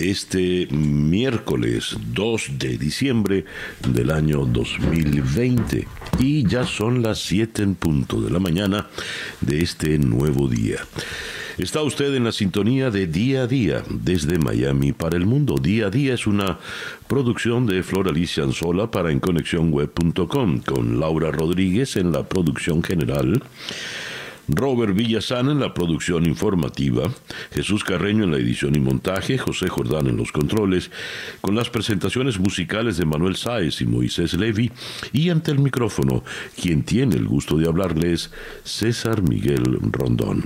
este miércoles 2 de diciembre del año 2020 y ya son las 7 en punto de la mañana de este nuevo día. Está usted en la sintonía de Día a Día desde Miami para el mundo. Día a Día es una producción de Flor Alicia Anzola para enconexiónweb.com con Laura Rodríguez en la producción general. Robert Villazán en la producción informativa, Jesús Carreño en la edición y montaje, José Jordán en los controles, con las presentaciones musicales de Manuel Sáez y Moisés Levi, y ante el micrófono, quien tiene el gusto de hablarles, César Miguel Rondón.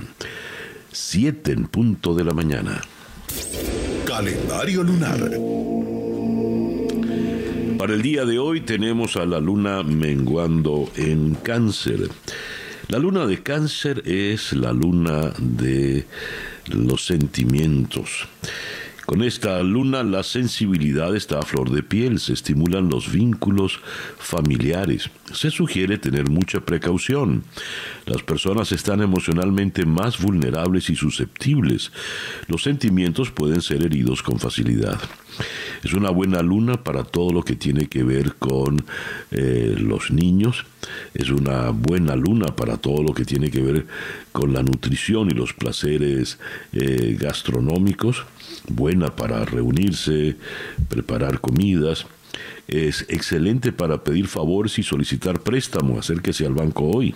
Siete en punto de la mañana. Calendario lunar. Para el día de hoy tenemos a la luna menguando en cáncer. La luna de cáncer es la luna de los sentimientos. Con esta luna la sensibilidad está a flor de piel, se estimulan los vínculos familiares. Se sugiere tener mucha precaución. Las personas están emocionalmente más vulnerables y susceptibles. Los sentimientos pueden ser heridos con facilidad. Es una buena luna para todo lo que tiene que ver con eh, los niños. Es una buena luna para todo lo que tiene que ver con la nutrición y los placeres eh, gastronómicos. Buena para reunirse, preparar comidas. Es excelente para pedir favores y solicitar préstamo. Acérquese al banco hoy.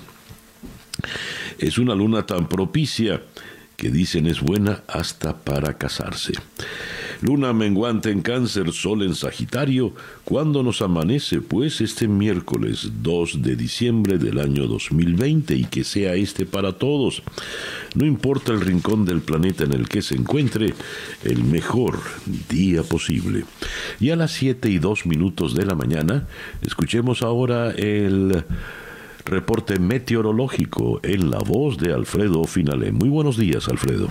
Es una luna tan propicia que dicen es buena hasta para casarse. Luna menguante en cáncer, sol en Sagitario, cuando nos amanece pues este miércoles 2 de diciembre del año 2020 y que sea este para todos. No importa el rincón del planeta en el que se encuentre, el mejor día posible. Y a las 7 y 2 minutos de la mañana, escuchemos ahora el reporte meteorológico en la voz de Alfredo Finale. Muy buenos días, Alfredo.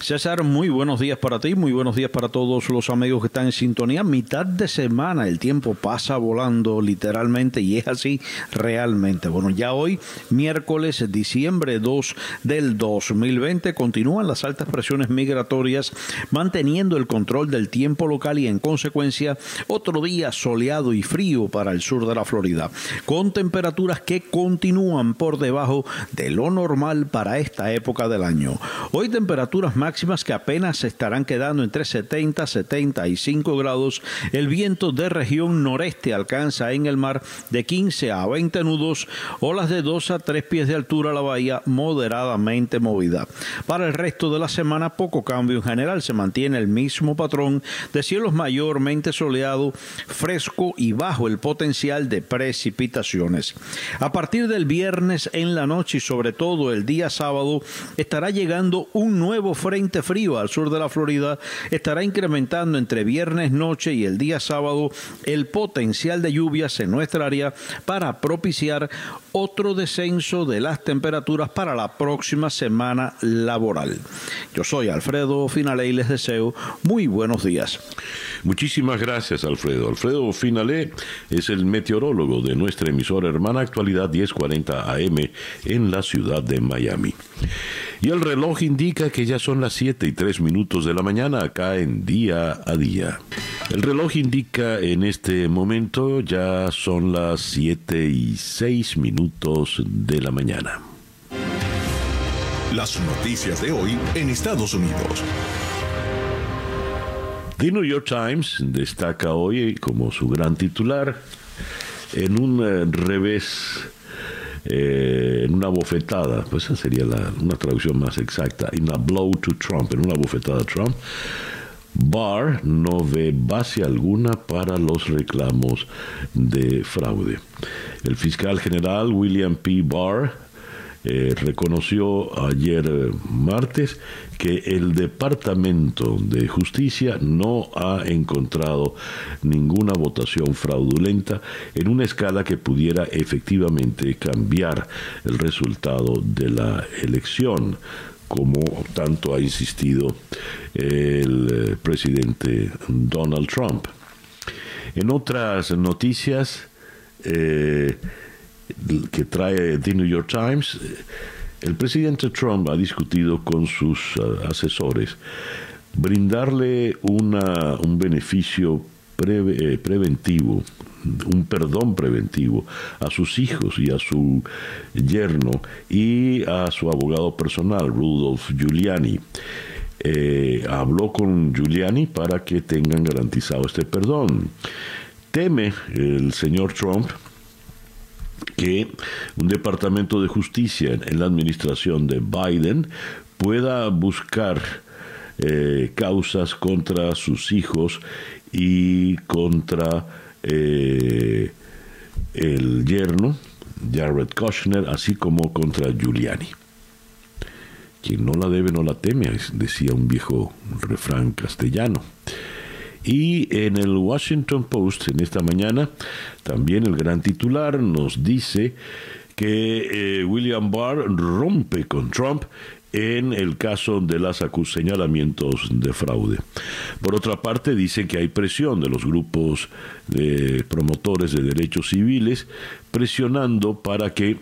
César, muy buenos días para ti, muy buenos días para todos los amigos que están en sintonía. Mitad de semana, el tiempo pasa volando literalmente y es así realmente. Bueno, ya hoy, miércoles, diciembre 2 del 2020, continúan las altas presiones migratorias manteniendo el control del tiempo local y en consecuencia otro día soleado y frío para el sur de la Florida, con temperaturas que continúan por debajo de lo normal para esta época del año. Hoy temperaturas máximas que apenas se estarán quedando entre 70 y 75 grados. El viento de región noreste alcanza en el mar de 15 a 20 nudos, olas de 2 a 3 pies de altura la bahía moderadamente movida. Para el resto de la semana poco cambio en general, se mantiene el mismo patrón de cielos mayormente soleado, fresco y bajo el potencial de precipitaciones. A partir del viernes en la noche y sobre todo el día sábado estará llegando un nuevo frente frío al sur de la Florida estará incrementando entre viernes noche y el día sábado el potencial de lluvias en nuestra área para propiciar otro descenso de las temperaturas para la próxima semana laboral. Yo soy Alfredo Finale y les deseo muy buenos días. Muchísimas gracias, Alfredo. Alfredo Finale es el meteorólogo de nuestra emisora hermana Actualidad 1040 AM en la ciudad de Miami. Y el reloj indica que ya son las 7 y 3 minutos de la mañana acá en día a día. El reloj indica en este momento ya son las 7 y 6 minutos de la mañana. Las noticias de hoy en Estados Unidos. The New York Times destaca hoy como su gran titular en un eh, revés eh, en una bofetada, pues esa sería una traducción más exacta, in a blow to Trump, en una bofetada a Trump. Barr no ve base alguna para los reclamos de fraude. El fiscal general William P. Barr eh, reconoció ayer eh, martes que el Departamento de Justicia no ha encontrado ninguna votación fraudulenta en una escala que pudiera efectivamente cambiar el resultado de la elección como tanto ha insistido el eh, presidente Donald Trump. En otras noticias, que trae The New York Times, el presidente Trump ha discutido con sus uh, asesores brindarle una, un beneficio eh, preventivo, un perdón preventivo a sus hijos y a su yerno y a su abogado personal, Rudolph Giuliani. Eh, habló con Giuliani para que tengan garantizado este perdón. Teme el señor Trump que un departamento de justicia en la administración de Biden pueda buscar eh, causas contra sus hijos y contra eh, el yerno, Jared Kushner, así como contra Giuliani. Quien no la debe no la teme, decía un viejo refrán castellano. Y en el Washington Post, en esta mañana, también el gran titular nos dice que eh, William Barr rompe con Trump en el caso de los señalamientos de fraude. Por otra parte, dicen que hay presión de los grupos de promotores de derechos civiles presionando para que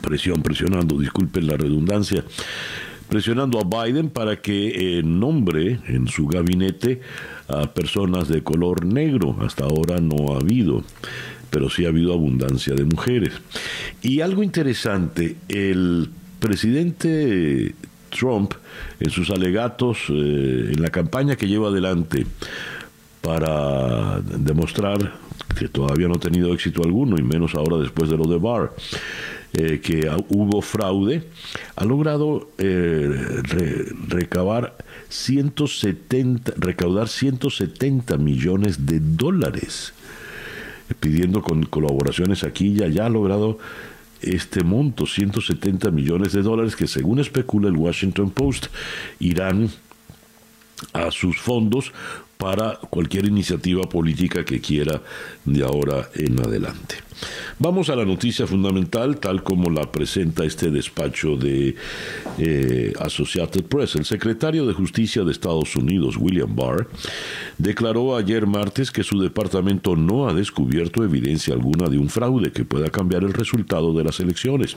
presión, presionando, disculpen la redundancia, presionando a Biden para que eh, nombre en su gabinete a personas de color negro. Hasta ahora no ha habido, pero sí ha habido abundancia de mujeres. Y algo interesante, el presidente Trump, en sus alegatos, eh, en la campaña que lleva adelante para demostrar que todavía no ha tenido éxito alguno, y menos ahora después de lo de Barr, eh, que hubo fraude, ha logrado eh, recabar 170, recaudar 170 millones de dólares, pidiendo con colaboraciones aquí y allá, ha logrado este monto, 170 millones de dólares, que según especula el Washington Post, irán a sus fondos para cualquier iniciativa política que quiera de ahora en adelante. Vamos a la noticia fundamental, tal como la presenta este despacho de eh, Associated Press. El secretario de Justicia de Estados Unidos, William Barr, declaró ayer martes que su departamento no ha descubierto evidencia alguna de un fraude que pueda cambiar el resultado de las elecciones.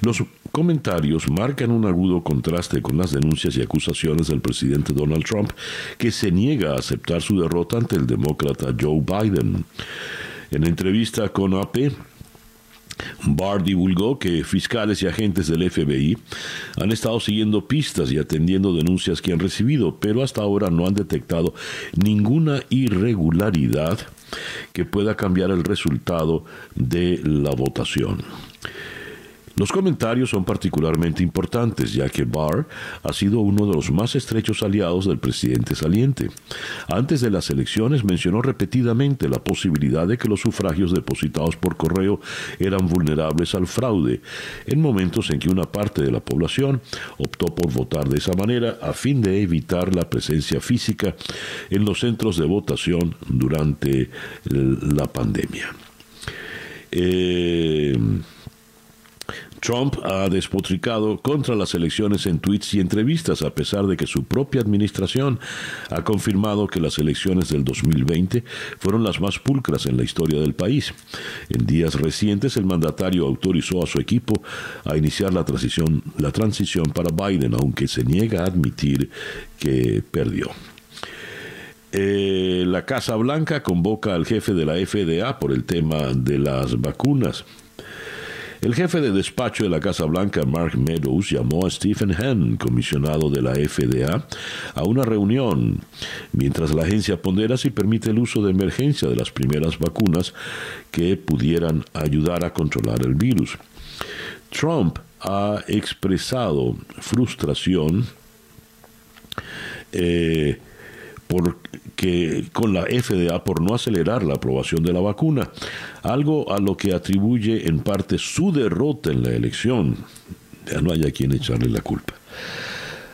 Los comentarios marcan un agudo contraste con las denuncias y acusaciones del presidente Donald Trump, que se niega a aceptar su derrota ante el demócrata Joe Biden. En entrevista con AP, Barr divulgó que fiscales y agentes del FBI han estado siguiendo pistas y atendiendo denuncias que han recibido, pero hasta ahora no han detectado ninguna irregularidad que pueda cambiar el resultado de la votación. Los comentarios son particularmente importantes, ya que Barr ha sido uno de los más estrechos aliados del presidente saliente. Antes de las elecciones mencionó repetidamente la posibilidad de que los sufragios depositados por correo eran vulnerables al fraude, en momentos en que una parte de la población optó por votar de esa manera a fin de evitar la presencia física en los centros de votación durante la pandemia. Eh, Trump ha despotricado contra las elecciones en tweets y entrevistas, a pesar de que su propia administración ha confirmado que las elecciones del 2020 fueron las más pulcras en la historia del país. En días recientes, el mandatario autorizó a su equipo a iniciar la transición, la transición para Biden, aunque se niega a admitir que perdió. Eh, la Casa Blanca convoca al jefe de la FDA por el tema de las vacunas. El jefe de despacho de la Casa Blanca, Mark Meadows, llamó a Stephen Hahn, comisionado de la FDA, a una reunión, mientras la agencia pondera si permite el uso de emergencia de las primeras vacunas que pudieran ayudar a controlar el virus. Trump ha expresado frustración eh, porque con la FDA por no acelerar la aprobación de la vacuna, algo a lo que atribuye en parte su derrota en la elección. Ya no haya quien echarle la culpa.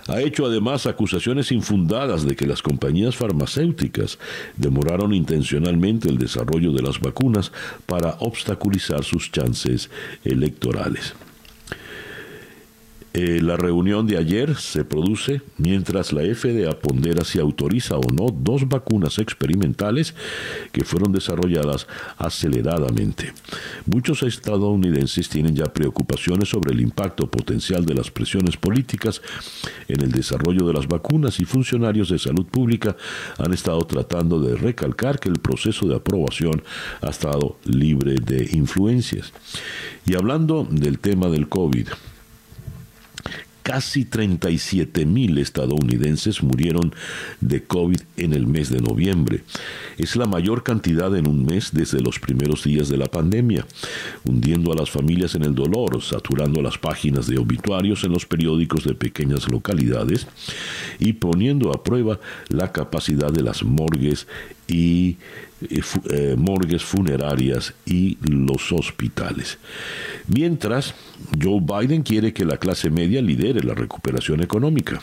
Ha hecho además acusaciones infundadas de que las compañías farmacéuticas demoraron intencionalmente el desarrollo de las vacunas para obstaculizar sus chances electorales. Eh, la reunión de ayer se produce mientras la FDA pondera si autoriza o no dos vacunas experimentales que fueron desarrolladas aceleradamente. Muchos estadounidenses tienen ya preocupaciones sobre el impacto potencial de las presiones políticas en el desarrollo de las vacunas y funcionarios de salud pública han estado tratando de recalcar que el proceso de aprobación ha estado libre de influencias. Y hablando del tema del COVID, casi 37 mil estadounidenses murieron de COVID en el mes de noviembre. Es la mayor cantidad en un mes desde los primeros días de la pandemia, hundiendo a las familias en el dolor, saturando las páginas de obituarios en los periódicos de pequeñas localidades y poniendo a prueba la capacidad de las morgues y eh, morgues funerarias y los hospitales. Mientras, Joe Biden quiere que la clase media lidere la recuperación económica.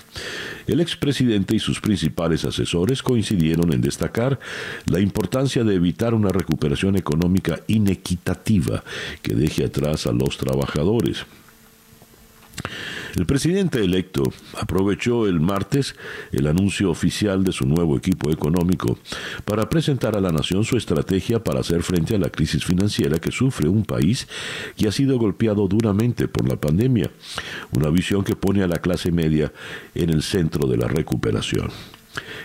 El expresidente y sus principales asesores coincidieron en destacar la importancia de evitar una recuperación económica inequitativa que deje atrás a los trabajadores. El presidente electo aprovechó el martes el anuncio oficial de su nuevo equipo económico para presentar a la nación su estrategia para hacer frente a la crisis financiera que sufre un país que ha sido golpeado duramente por la pandemia, una visión que pone a la clase media en el centro de la recuperación.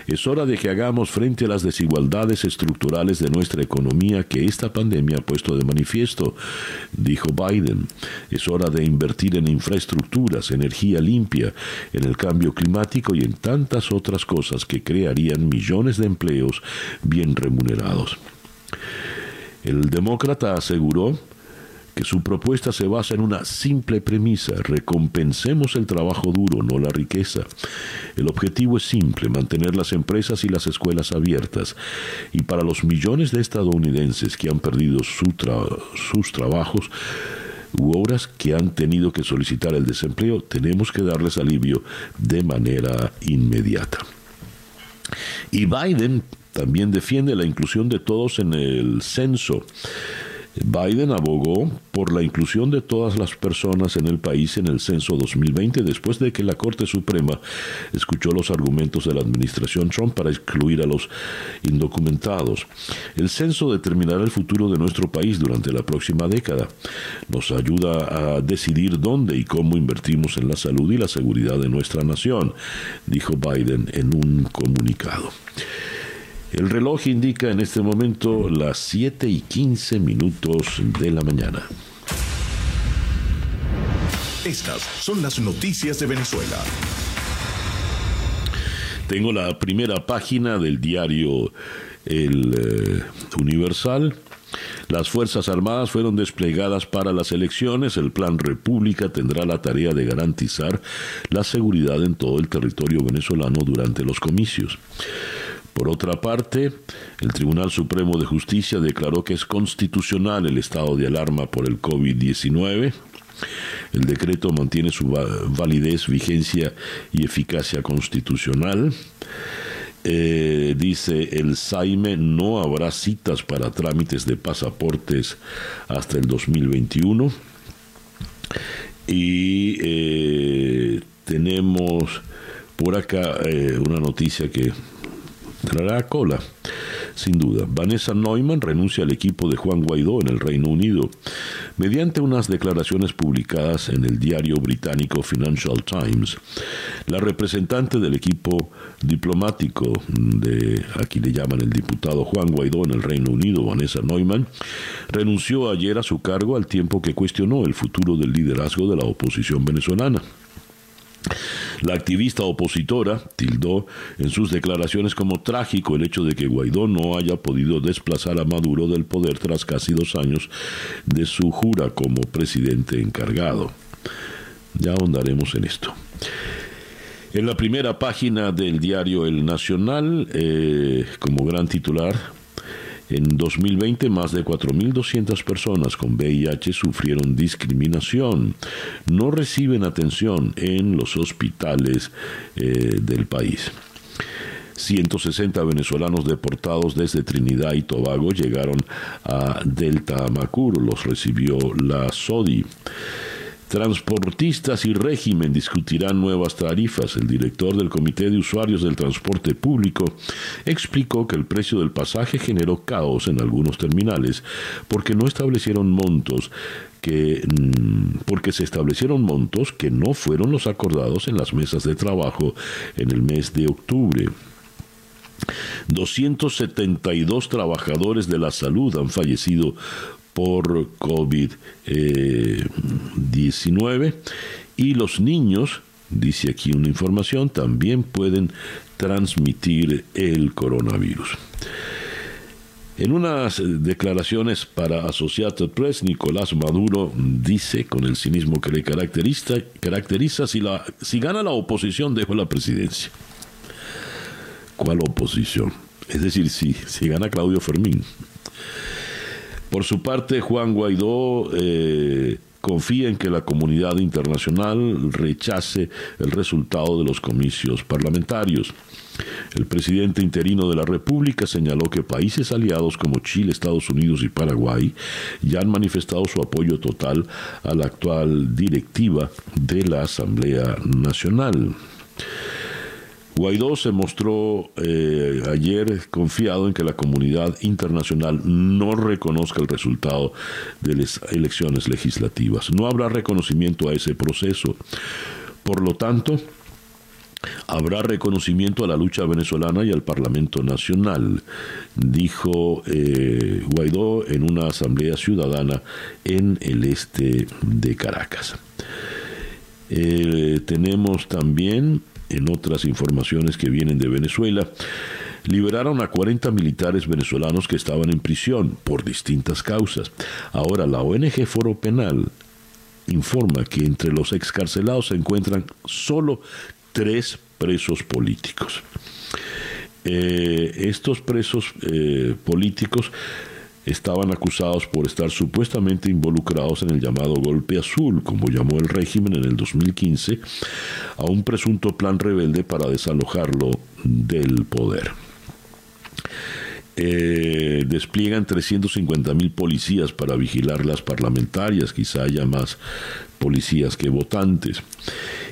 Es hora de que hagamos frente a las desigualdades estructurales de nuestra economía que esta pandemia ha puesto de manifiesto, dijo Biden. Es hora de invertir en infraestructuras, energía limpia, en el cambio climático y en tantas otras cosas que crearían millones de empleos bien remunerados. El demócrata aseguró que su propuesta se basa en una simple premisa, recompensemos el trabajo duro, no la riqueza. El objetivo es simple, mantener las empresas y las escuelas abiertas. Y para los millones de estadounidenses que han perdido sus trabajos, u obras que han tenido que solicitar el desempleo, tenemos que darles alivio de manera inmediata. Y Biden también defiende la inclusión de todos en el censo. Biden abogó por la inclusión de todas las personas en el país en el censo 2020 después de que la Corte Suprema escuchó los argumentos de la administración Trump para excluir a los indocumentados. El censo determinará el futuro de nuestro país durante la próxima década. Nos ayuda a decidir dónde y cómo invertimos en la salud y la seguridad de nuestra nación, dijo Biden en un comunicado. El reloj indica en este momento las 7 y 15 minutos de la mañana. Estas son las noticias de Venezuela. Tengo la primera página del diario El eh, Universal. Las Fuerzas Armadas fueron desplegadas para las elecciones. El Plan República tendrá la tarea de garantizar la seguridad en todo el territorio venezolano durante los comicios. Por otra parte, el Tribunal Supremo de Justicia declaró que es constitucional el estado de alarma por el COVID-19. El decreto mantiene su validez, vigencia y eficacia constitucional. Eh, dice el Saime, no habrá citas para trámites de pasaportes hasta el 2021. Y eh, tenemos por acá eh, una noticia que traerá cola, sin duda. Vanessa Neumann renuncia al equipo de Juan Guaidó en el Reino Unido. Mediante unas declaraciones publicadas en el diario británico Financial Times, la representante del equipo diplomático de, aquí le llaman el diputado Juan Guaidó en el Reino Unido, Vanessa Neumann, renunció ayer a su cargo al tiempo que cuestionó el futuro del liderazgo de la oposición venezolana. La activista opositora tildó en sus declaraciones como trágico el hecho de que Guaidó no haya podido desplazar a Maduro del poder tras casi dos años de su jura como presidente encargado. Ya ahondaremos en esto. En la primera página del diario El Nacional, eh, como gran titular, en 2020 más de 4.200 personas con VIH sufrieron discriminación. No reciben atención en los hospitales eh, del país. 160 venezolanos deportados desde Trinidad y Tobago llegaron a Delta Amacur, los recibió la SODI. Transportistas y régimen discutirán nuevas tarifas. El director del Comité de Usuarios del Transporte Público explicó que el precio del pasaje generó caos en algunos terminales porque no establecieron montos que mm, porque se establecieron montos que no fueron los acordados en las mesas de trabajo en el mes de octubre. 272 trabajadores de la salud han fallecido por COVID-19 y los niños, dice aquí una información, también pueden transmitir el coronavirus. En unas declaraciones para Associated Press, Nicolás Maduro dice, con el cinismo que le caracteriza, caracteriza si, la, si gana la oposición, dejo la presidencia. ¿Cuál oposición? Es decir, si, si gana Claudio Fermín. Por su parte, Juan Guaidó eh, confía en que la comunidad internacional rechace el resultado de los comicios parlamentarios. El presidente interino de la República señaló que países aliados como Chile, Estados Unidos y Paraguay ya han manifestado su apoyo total a la actual directiva de la Asamblea Nacional. Guaidó se mostró eh, ayer confiado en que la comunidad internacional no reconozca el resultado de las elecciones legislativas. No habrá reconocimiento a ese proceso. Por lo tanto, habrá reconocimiento a la lucha venezolana y al Parlamento Nacional, dijo eh, Guaidó en una asamblea ciudadana en el este de Caracas. Eh, tenemos también en otras informaciones que vienen de Venezuela, liberaron a 40 militares venezolanos que estaban en prisión por distintas causas. Ahora la ONG Foro Penal informa que entre los excarcelados se encuentran solo tres presos políticos. Eh, estos presos eh, políticos estaban acusados por estar supuestamente involucrados en el llamado golpe azul, como llamó el régimen en el 2015, a un presunto plan rebelde para desalojarlo del poder. Eh, despliegan 350 mil policías para vigilar las parlamentarias, quizá haya más policías que votantes.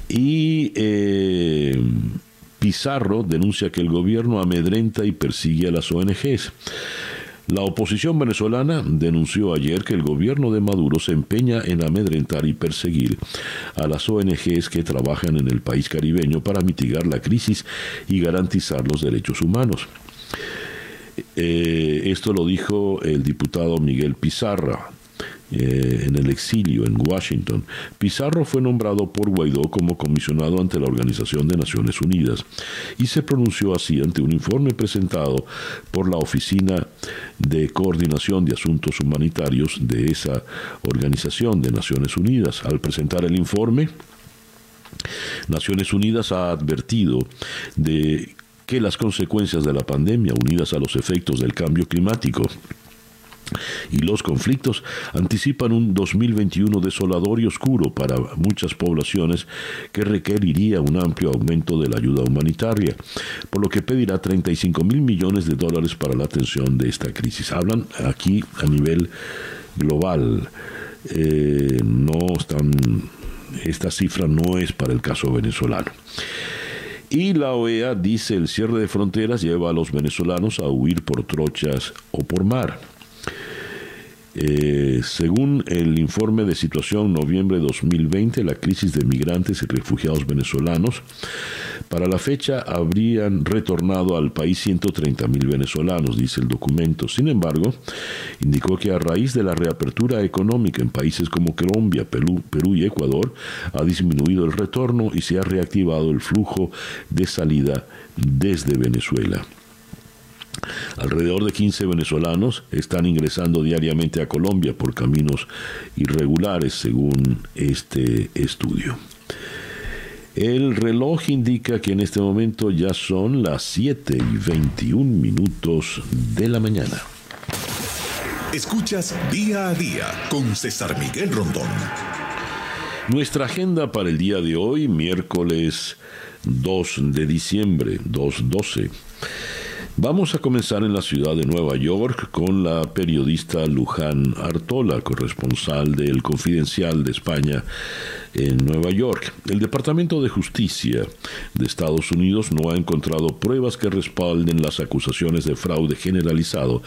Y eh, Pizarro denuncia que el gobierno amedrenta y persigue a las ONGs. La oposición venezolana denunció ayer que el gobierno de Maduro se empeña en amedrentar y perseguir a las ONGs que trabajan en el país caribeño para mitigar la crisis y garantizar los derechos humanos. Eh, esto lo dijo el diputado Miguel Pizarra, eh, en el exilio en Washington. Pizarro fue nombrado por Guaidó como comisionado ante la Organización de Naciones Unidas y se pronunció así ante un informe presentado por la Oficina de Coordinación de Asuntos Humanitarios de esa Organización de Naciones Unidas. Al presentar el informe, Naciones Unidas ha advertido de que las consecuencias de la pandemia unidas a los efectos del cambio climático y los conflictos anticipan un 2021 desolador y oscuro para muchas poblaciones que requeriría un amplio aumento de la ayuda humanitaria, por lo que pedirá 35 mil millones de dólares para la atención de esta crisis. Hablan aquí a nivel global. Eh, no están, esta cifra no es para el caso venezolano. Y la OEA dice el cierre de fronteras lleva a los venezolanos a huir por trochas o por mar. Eh, según el informe de situación noviembre de 2020, la crisis de migrantes y refugiados venezolanos, para la fecha habrían retornado al país 130 mil venezolanos, dice el documento. Sin embargo, indicó que a raíz de la reapertura económica en países como Colombia, Perú, Perú y Ecuador, ha disminuido el retorno y se ha reactivado el flujo de salida desde Venezuela. Alrededor de 15 venezolanos están ingresando diariamente a Colombia por caminos irregulares, según este estudio. El reloj indica que en este momento ya son las 7 y 21 minutos de la mañana. Escuchas día a día con César Miguel Rondón. Nuestra agenda para el día de hoy, miércoles 2 de diciembre, 2.12. Vamos a comenzar en la ciudad de Nueva York con la periodista Luján Artola, corresponsal del Confidencial de España en Nueva York. El Departamento de Justicia de Estados Unidos no ha encontrado pruebas que respalden las acusaciones de fraude generalizado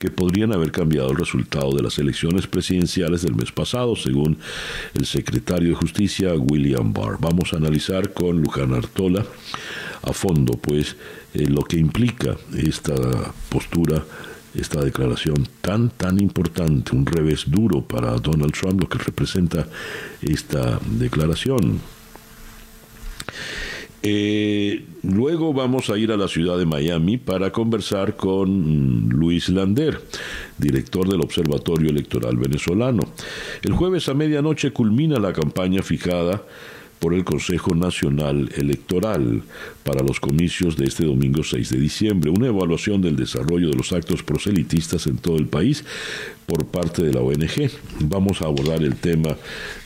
que podrían haber cambiado el resultado de las elecciones presidenciales del mes pasado, según el secretario de Justicia William Barr. Vamos a analizar con Luján Artola a fondo, pues, eh, lo que implica esta postura esta declaración tan, tan importante, un revés duro para Donald Trump, lo que representa esta declaración. Eh, luego vamos a ir a la ciudad de Miami para conversar con Luis Lander, director del Observatorio Electoral Venezolano. El jueves a medianoche culmina la campaña fijada por el Consejo Nacional Electoral para los comicios de este domingo 6 de diciembre, una evaluación del desarrollo de los actos proselitistas en todo el país por parte de la ONG. Vamos a abordar el tema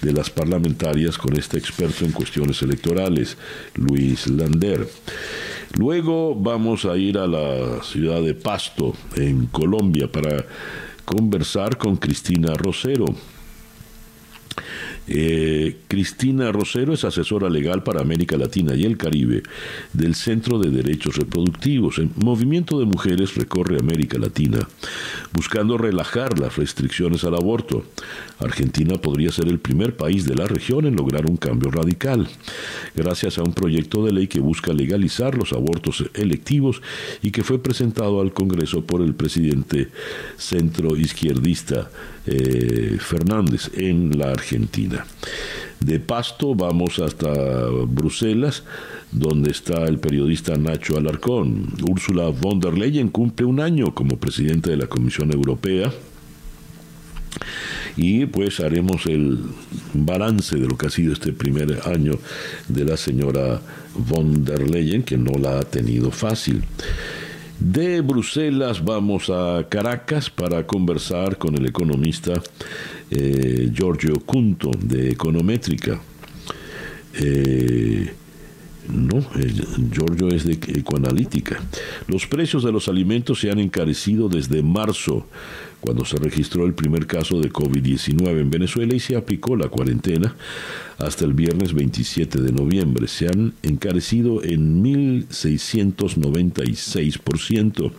de las parlamentarias con este experto en cuestiones electorales, Luis Lander. Luego vamos a ir a la ciudad de Pasto, en Colombia, para conversar con Cristina Rosero eh, Cristina Rosero es asesora legal para América Latina y el Caribe del Centro de Derechos Reproductivos. El movimiento de mujeres recorre América Latina buscando relajar las restricciones al aborto. Argentina podría ser el primer país de la región en lograr un cambio radical, gracias a un proyecto de ley que busca legalizar los abortos electivos y que fue presentado al Congreso por el presidente centro izquierdista eh, Fernández en la Argentina. De Pasto vamos hasta Bruselas, donde está el periodista Nacho Alarcón. Úrsula von der Leyen cumple un año como presidente de la Comisión Europea y pues haremos el balance de lo que ha sido este primer año de la señora von der Leyen, que no la ha tenido fácil. De Bruselas vamos a Caracas para conversar con el economista eh, Giorgio Cunto de Econométrica. Eh, no, eh, Giorgio es de Ecoanalítica. Los precios de los alimentos se han encarecido desde marzo cuando se registró el primer caso de COVID-19 en Venezuela y se aplicó la cuarentena hasta el viernes 27 de noviembre. Se han encarecido en 1.696%.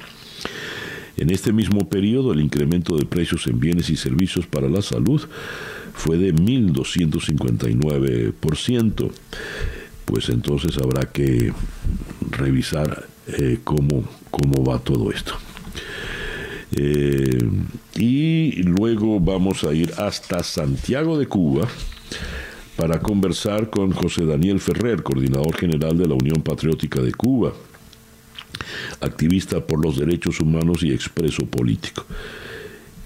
En este mismo periodo, el incremento de precios en bienes y servicios para la salud fue de 1.259%. Pues entonces habrá que revisar eh, cómo, cómo va todo esto. Eh, y luego vamos a ir hasta Santiago de Cuba para conversar con José Daniel Ferrer, coordinador general de la Unión Patriótica de Cuba, activista por los derechos humanos y expreso político.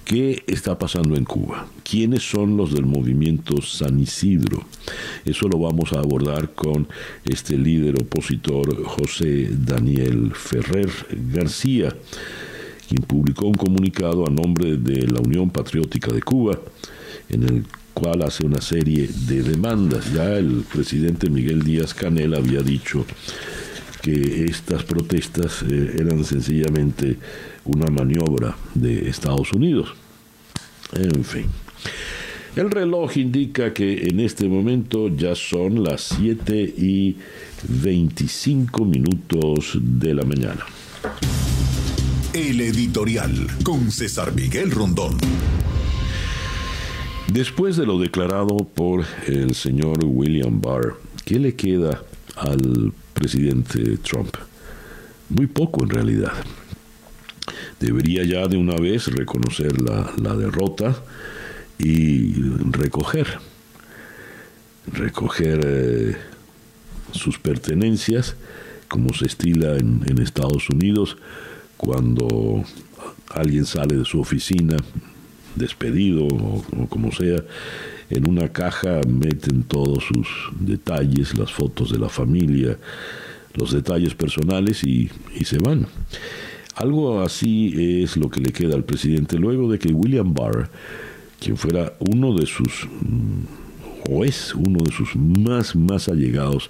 ¿Qué está pasando en Cuba? ¿Quiénes son los del movimiento San Isidro? Eso lo vamos a abordar con este líder opositor José Daniel Ferrer García quien publicó un comunicado a nombre de la Unión Patriótica de Cuba, en el cual hace una serie de demandas. Ya el presidente Miguel Díaz Canel había dicho que estas protestas eh, eran sencillamente una maniobra de Estados Unidos. En fin. El reloj indica que en este momento ya son las 7 y 25 minutos de la mañana. El editorial con César Miguel Rondón. Después de lo declarado por el señor William Barr, ¿qué le queda al presidente Trump? Muy poco en realidad. Debería ya de una vez reconocer la, derrota y recoger, recoger eh, sus pertenencias, como se estila en, en Estados Unidos, cuando alguien sale de su oficina, despedido o, como sea, en una caja meten todos sus detalles, las fotos de la familia, los detalles personales y, y se van. Algo así es lo que le queda al presidente luego de que William Barr, quien fuera uno de sus, mm, o es uno de sus más, más allegados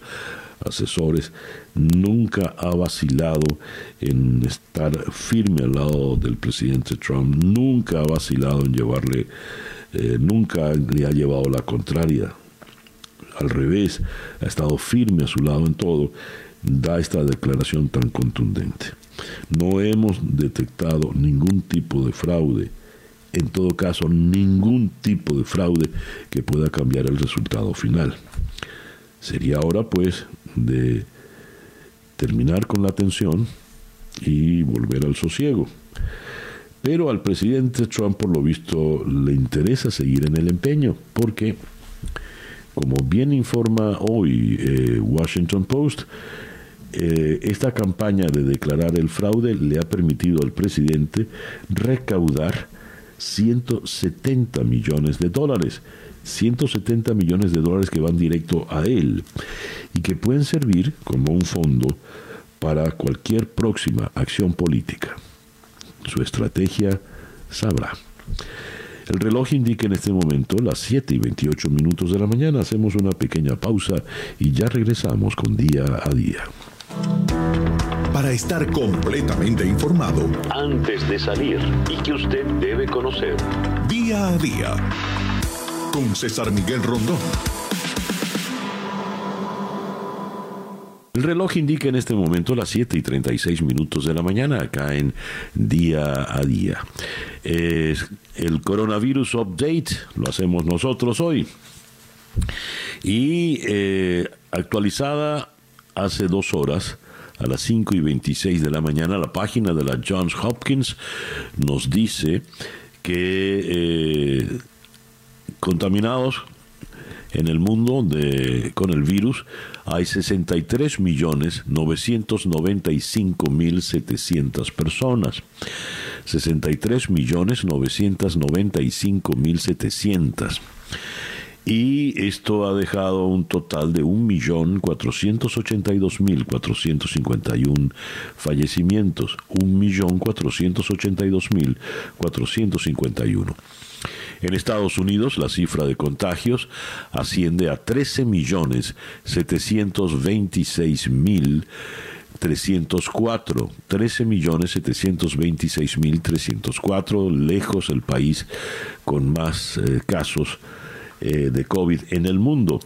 asesores, nunca ha vacilado en estar firme al lado del presidente Trump, nunca ha vacilado en llevarle, eh, nunca le ha llevado la contraria. Al revés, ha estado firme a su lado en todo, da esta declaración tan contundente. No hemos detectado ningún tipo de fraude, en todo caso ningún tipo de fraude que pueda cambiar el resultado final. Sería hora pues de terminar con la tensión y volver al sosiego. Pero al presidente Trump, por lo visto, le interesa seguir en el empeño, porque, como bien informa hoy eh, Washington Post, eh, esta campaña de declarar el fraude le ha permitido al presidente recaudar 170 millones de dólares. 170 millones de dólares que van directo a él y que pueden servir como un fondo para cualquier próxima acción política. Su estrategia sabrá. El reloj indica en este momento las 7 y 28 minutos de la mañana. Hacemos una pequeña pausa y ya regresamos con día a día. Para estar completamente informado, antes de salir y que usted debe conocer, día a día, con César Miguel Rondón. El reloj indica en este momento las 7 y 36 minutos de la mañana acá en día a día. el coronavirus update lo hacemos nosotros hoy. Y eh, actualizada hace dos horas, a las 5 y 26 de la mañana, la página de la Johns Hopkins nos dice que eh, contaminados en el mundo con el virus hay 63 millones 995 mil 700 personas. 63 millones 995 mil 700 y esto ha dejado un total de 1.482.451 fallecimientos, 1.482.451. En Estados Unidos, la cifra de contagios asciende a 13.726.304, 13.726.304, lejos el país con más eh, casos eh, de COVID en el mundo.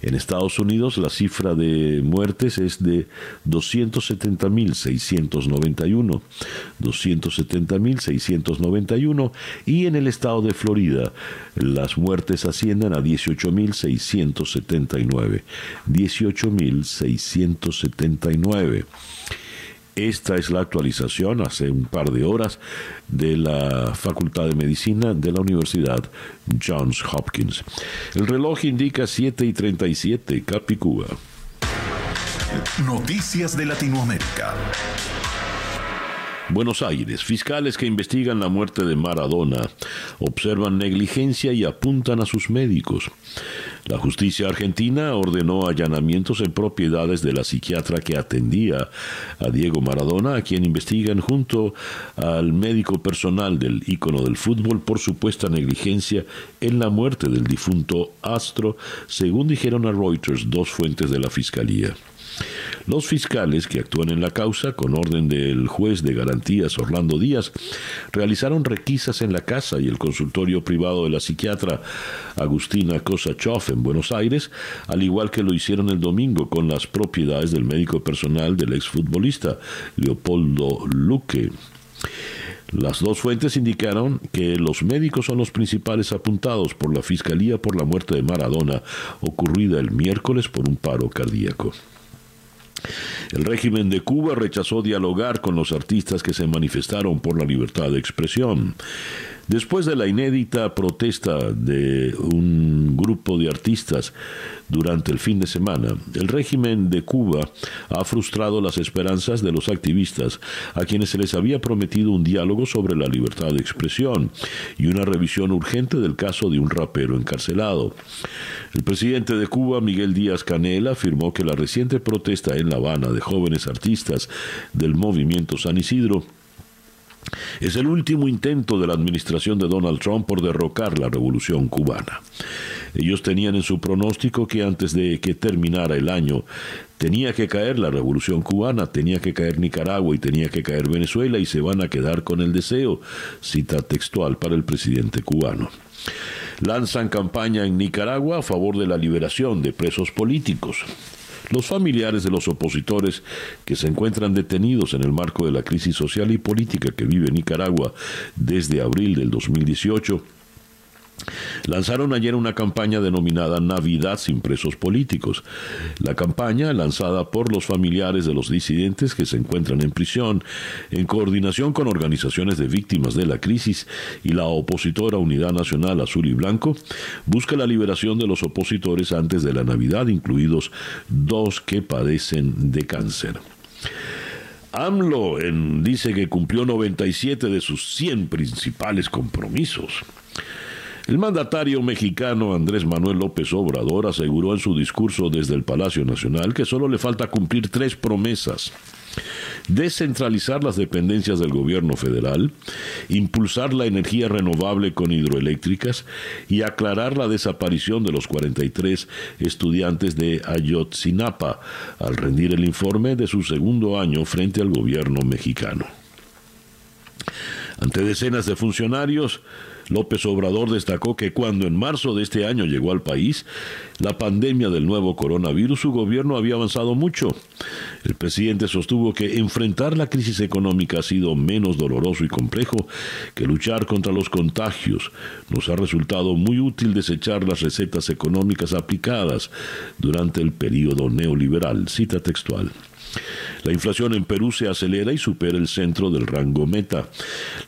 En Estados Unidos la cifra de muertes es de 270.691, 270.691 y en el estado de Florida las muertes ascienden a 18.679, 18.679. Esta es la actualización hace un par de horas de la Facultad de Medicina de la Universidad Johns Hopkins. El reloj indica 7 y 37, Capicúa. Noticias de Latinoamérica. Buenos Aires, fiscales que investigan la muerte de Maradona observan negligencia y apuntan a sus médicos. La justicia argentina ordenó allanamientos en propiedades de la psiquiatra que atendía a Diego Maradona, a quien investigan junto al médico personal del ícono del fútbol por supuesta negligencia en la muerte del difunto astro, según dijeron a Reuters dos fuentes de la fiscalía. Los fiscales que actúan en la causa, con orden del juez de garantías Orlando Díaz, realizaron requisas en la casa y el consultorio privado de la psiquiatra Agustina Kosachov en Buenos Aires, al igual que lo hicieron el domingo con las propiedades del médico personal del exfutbolista Leopoldo Luque. Las dos fuentes indicaron que los médicos son los principales apuntados por la Fiscalía por la muerte de Maradona, ocurrida el miércoles por un paro cardíaco. El régimen de Cuba rechazó dialogar con los artistas que se manifestaron por la libertad de expresión. Después de la inédita protesta de un grupo de artistas durante el fin de semana, el régimen de Cuba ha frustrado las esperanzas de los activistas a quienes se les había prometido un diálogo sobre la libertad de expresión y una revisión urgente del caso de un rapero encarcelado. El presidente de Cuba, Miguel Díaz Canel, afirmó que la reciente protesta en La Habana de jóvenes artistas del movimiento San Isidro es el último intento de la administración de Donald Trump por derrocar la revolución cubana. Ellos tenían en su pronóstico que antes de que terminara el año tenía que caer la revolución cubana, tenía que caer Nicaragua y tenía que caer Venezuela y se van a quedar con el deseo, cita textual para el presidente cubano. Lanzan campaña en Nicaragua a favor de la liberación de presos políticos. Los familiares de los opositores que se encuentran detenidos en el marco de la crisis social y política que vive Nicaragua desde abril del 2018 lanzaron ayer una campaña denominada Navidad sin presos políticos. La campaña, lanzada por los familiares de los disidentes que se encuentran en prisión, en coordinación con organizaciones de víctimas de la crisis y la opositora Unidad Nacional Azul y Blanco, busca la liberación de los opositores antes de la Navidad, incluidos dos que padecen de cáncer. AMLO dice que cumplió 97 de sus 100 principales compromisos. El mandatario mexicano Andrés Manuel López Obrador aseguró en su discurso desde el Palacio Nacional que solo le falta cumplir tres promesas descentralizar las dependencias del gobierno federal, impulsar la energía renovable con hidroeléctricas y aclarar la desaparición de los 43 estudiantes de Ayotzinapa al rendir el informe de su segundo año frente al gobierno mexicano. Ante decenas de funcionarios, López Obrador destacó que cuando en marzo de este año llegó al país la pandemia del nuevo coronavirus, su gobierno había avanzado mucho. El presidente sostuvo que enfrentar la crisis económica ha sido menos doloroso y complejo que luchar contra los contagios. Nos ha resultado muy útil desechar las recetas económicas aplicadas durante el periodo neoliberal. Cita textual. La inflación en Perú se acelera y supera el centro del rango meta.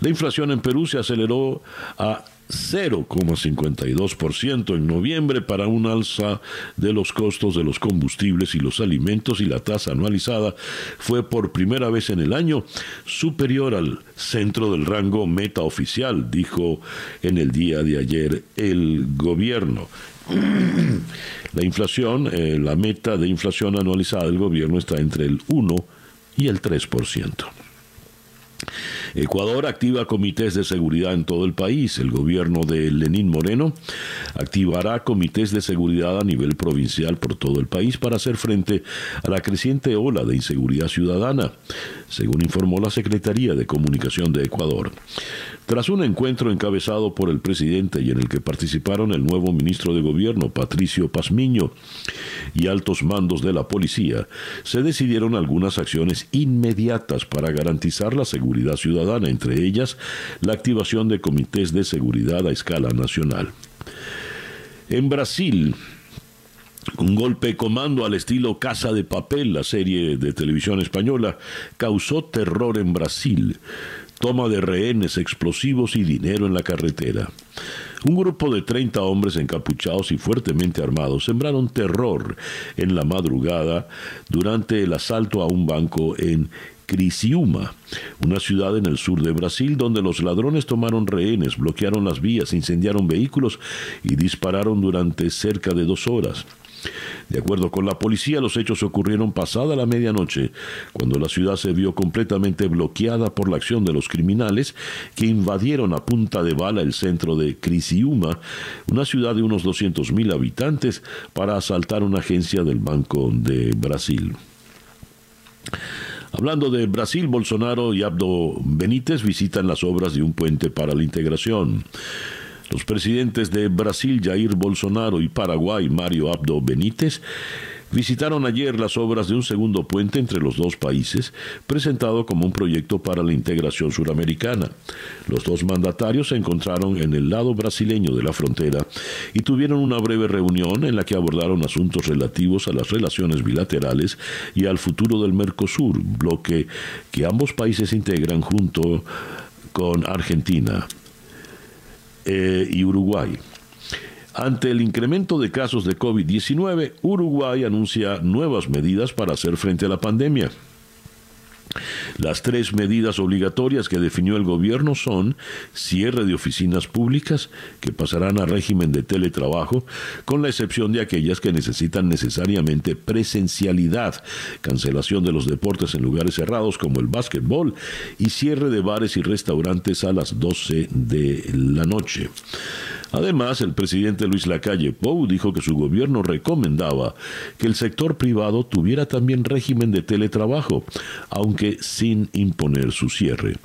La inflación en Perú se aceleró a 0,52% en noviembre para un alza de los costos de los combustibles y los alimentos y la tasa anualizada fue por primera vez en el año superior al centro del rango meta oficial, dijo en el día de ayer el gobierno. La inflación, eh, la meta de inflación anualizada del gobierno está entre el 1 y el 3%. Ecuador activa comités de seguridad en todo el país. El gobierno de Lenín Moreno activará comités de seguridad a nivel provincial por todo el país para hacer frente a la creciente ola de inseguridad ciudadana, según informó la Secretaría de Comunicación de Ecuador. Tras un encuentro encabezado por el presidente y en el que participaron el nuevo ministro de Gobierno, Patricio Pazmiño, y altos mandos de la policía, se decidieron algunas acciones inmediatas para garantizar la seguridad ciudadana, entre ellas la activación de comités de seguridad a escala nacional. En Brasil, un golpe comando al estilo Casa de Papel, la serie de televisión española, causó terror en Brasil toma de rehenes, explosivos y dinero en la carretera. Un grupo de 30 hombres encapuchados y fuertemente armados sembraron terror en la madrugada durante el asalto a un banco en Criciúma, una ciudad en el sur de Brasil donde los ladrones tomaron rehenes, bloquearon las vías, incendiaron vehículos y dispararon durante cerca de dos horas. De acuerdo con la policía, los hechos ocurrieron pasada la medianoche, cuando la ciudad se vio completamente bloqueada por la acción de los criminales que invadieron a punta de bala el centro de Criciúma, una ciudad de unos 200.000 habitantes, para asaltar una agencia del Banco de Brasil. Hablando de Brasil, Bolsonaro y Abdo Benítez visitan las obras de un puente para la integración. Los presidentes de Brasil, Jair Bolsonaro, y Paraguay, Mario Abdo Benítez, visitaron ayer las obras de un segundo puente entre los dos países, presentado como un proyecto para la integración suramericana. Los dos mandatarios se encontraron en el lado brasileño de la frontera y tuvieron una breve reunión en la que abordaron asuntos relativos a las relaciones bilaterales y al futuro del Mercosur, bloque que ambos países integran junto con Argentina. eh, y Uruguay. Ante el incremento de casos de COVID-19, Uruguay anuncia nuevas medidas para hacer frente a la pandemia. Las tres medidas obligatorias que definió el gobierno son cierre de oficinas públicas que pasarán a régimen de teletrabajo, con la excepción de aquellas que necesitan necesariamente presencialidad, cancelación de los deportes en lugares cerrados como el básquetbol y cierre de bares y restaurantes a las 12 de la noche. Además, el presidente Luis Lacalle Pou dijo que su gobierno recomendaba que el sector privado tuviera también régimen de teletrabajo, aunque sin imponer su cierre.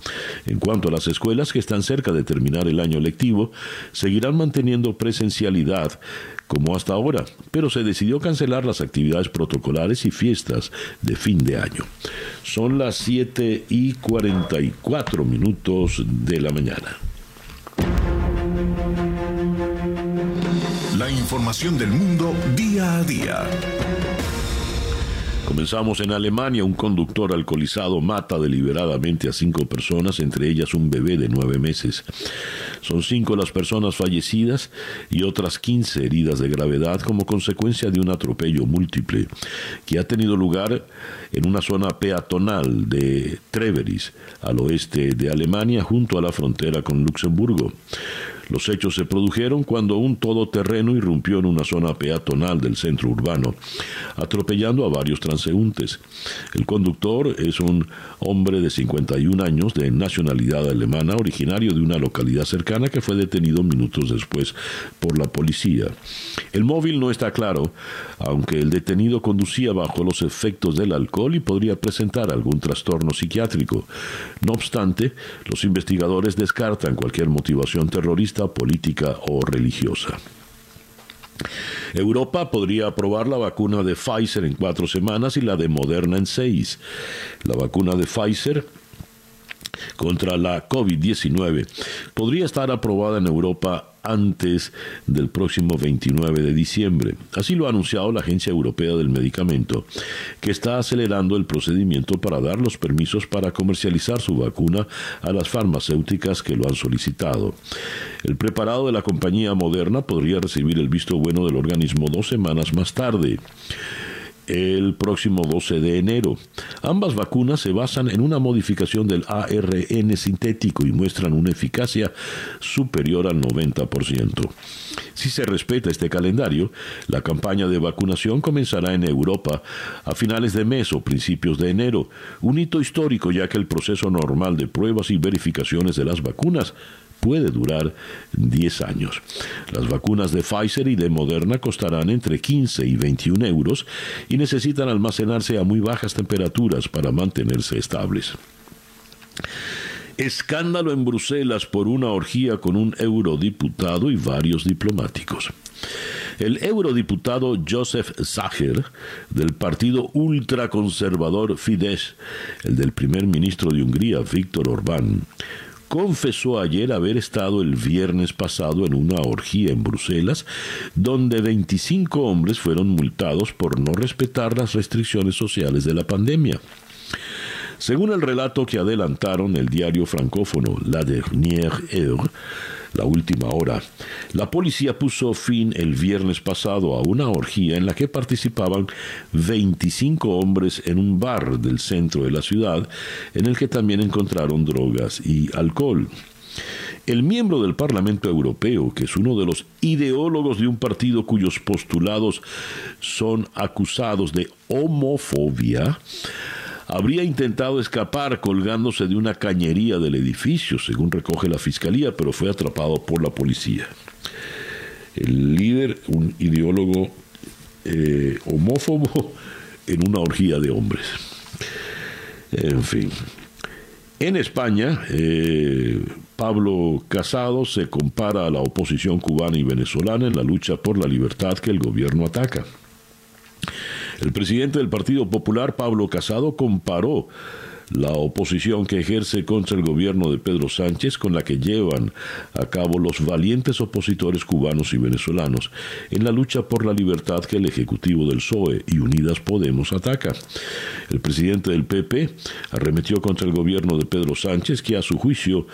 En cuanto a las escuelas que están cerca de terminar el año lectivo, seguirán manteniendo presencialidad como hasta ahora, pero se decidió cancelar las actividades protocolares y fiestas de fin de año. Son las 7 y 44 minutos de la mañana. Información del mundo día a día. Comenzamos en Alemania. Un conductor alcoholizado mata deliberadamente a cinco personas, entre ellas un bebé de nueve meses. Son cinco las personas fallecidas y otras quince heridas de gravedad como consecuencia de un atropello múltiple que ha tenido lugar en una zona peatonal de Treveris, al oeste de Alemania, junto a la frontera con Luxemburgo. Los hechos se produjeron cuando un todoterreno irrumpió en una zona peatonal del centro urbano, atropellando a varios transeúntes. El conductor es un hombre de 51 años de nacionalidad alemana, originario de una localidad cercana que fue detenido minutos después por la policía. El móvil no está claro, aunque el detenido conducía bajo los efectos del alcohol y podría presentar algún trastorno psiquiátrico. No obstante, los investigadores descartan cualquier motivación terrorista política o religiosa. Europa podría aprobar la vacuna de Pfizer en cuatro semanas y la de Moderna en seis. La vacuna de Pfizer contra la COVID-19 podría estar aprobada en Europa antes del próximo 29 de diciembre. Así lo ha anunciado la Agencia Europea del Medicamento, que está acelerando el procedimiento para dar los permisos para comercializar su vacuna a las farmacéuticas que lo han solicitado. El preparado de la compañía Moderna podría recibir el visto bueno del organismo dos semanas más tarde el próximo 12 de enero. Ambas vacunas se basan en una modificación del ARN sintético y muestran una eficacia superior al 90%. Si se respeta este calendario, la campaña de vacunación comenzará en Europa a finales de mes o principios de enero, un hito histórico ya que el proceso normal de pruebas y verificaciones de las vacunas puede durar 10 años. Las vacunas de Pfizer y de Moderna costarán entre 15 y 21 euros y necesitan almacenarse a muy bajas temperaturas para mantenerse estables. Escándalo en Bruselas por una orgía con un eurodiputado y varios diplomáticos. El eurodiputado Joseph Zacher, del partido ultraconservador Fidesz, el del primer ministro de Hungría, Víctor Orbán, confesó ayer haber estado el viernes pasado en una orgía en Bruselas, donde 25 hombres fueron multados por no respetar las restricciones sociales de la pandemia. Según el relato que adelantaron el diario francófono La Dernière Heure, la última hora, la policía puso fin el viernes pasado a una orgía en la que participaban 25 hombres en un bar del centro de la ciudad, en el que también encontraron drogas y alcohol. El miembro del Parlamento Europeo, que es uno de los ideólogos de un partido cuyos postulados son acusados de homofobia, habría intentado escapar colgándose de una cañería del edificio, según recoge la fiscalía, pero fue atrapado por la policía. El líder, un ideólogo eh, homófobo en una orgía de hombres. En fin. En España, eh, Pablo Casado se compara a la oposición cubana y venezolana en la lucha por la libertad que el gobierno ataca. El presidente del Partido Popular, Pablo Casado, comparó la oposición que ejerce contra el gobierno de Pedro Sánchez, con la que llevan a cabo los valientes opositores cubanos y venezolanos en la lucha por la libertad que el Ejecutivo del PSOE y Unidas Podemos ataca. El presidente del PP arremetió contra el gobierno de Pedro Sánchez, que a su juicio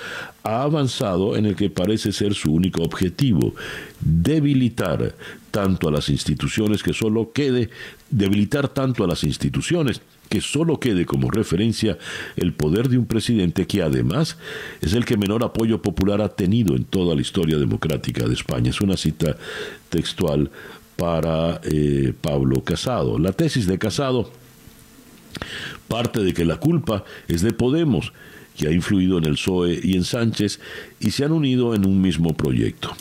ha avanzado en el que parece ser su único objetivo, debilitar tanto a las instituciones que solo quede, debilitar tanto a las instituciones que solo quede como referencia el poder de un presidente que además es el que menor apoyo popular ha tenido en toda la historia democrática de España. Es una cita textual para eh, Pablo Casado. La tesis de Casado parte de que la culpa es de Podemos que ha influido en el PSOE y en Sánchez y se han unido en un mismo proyecto.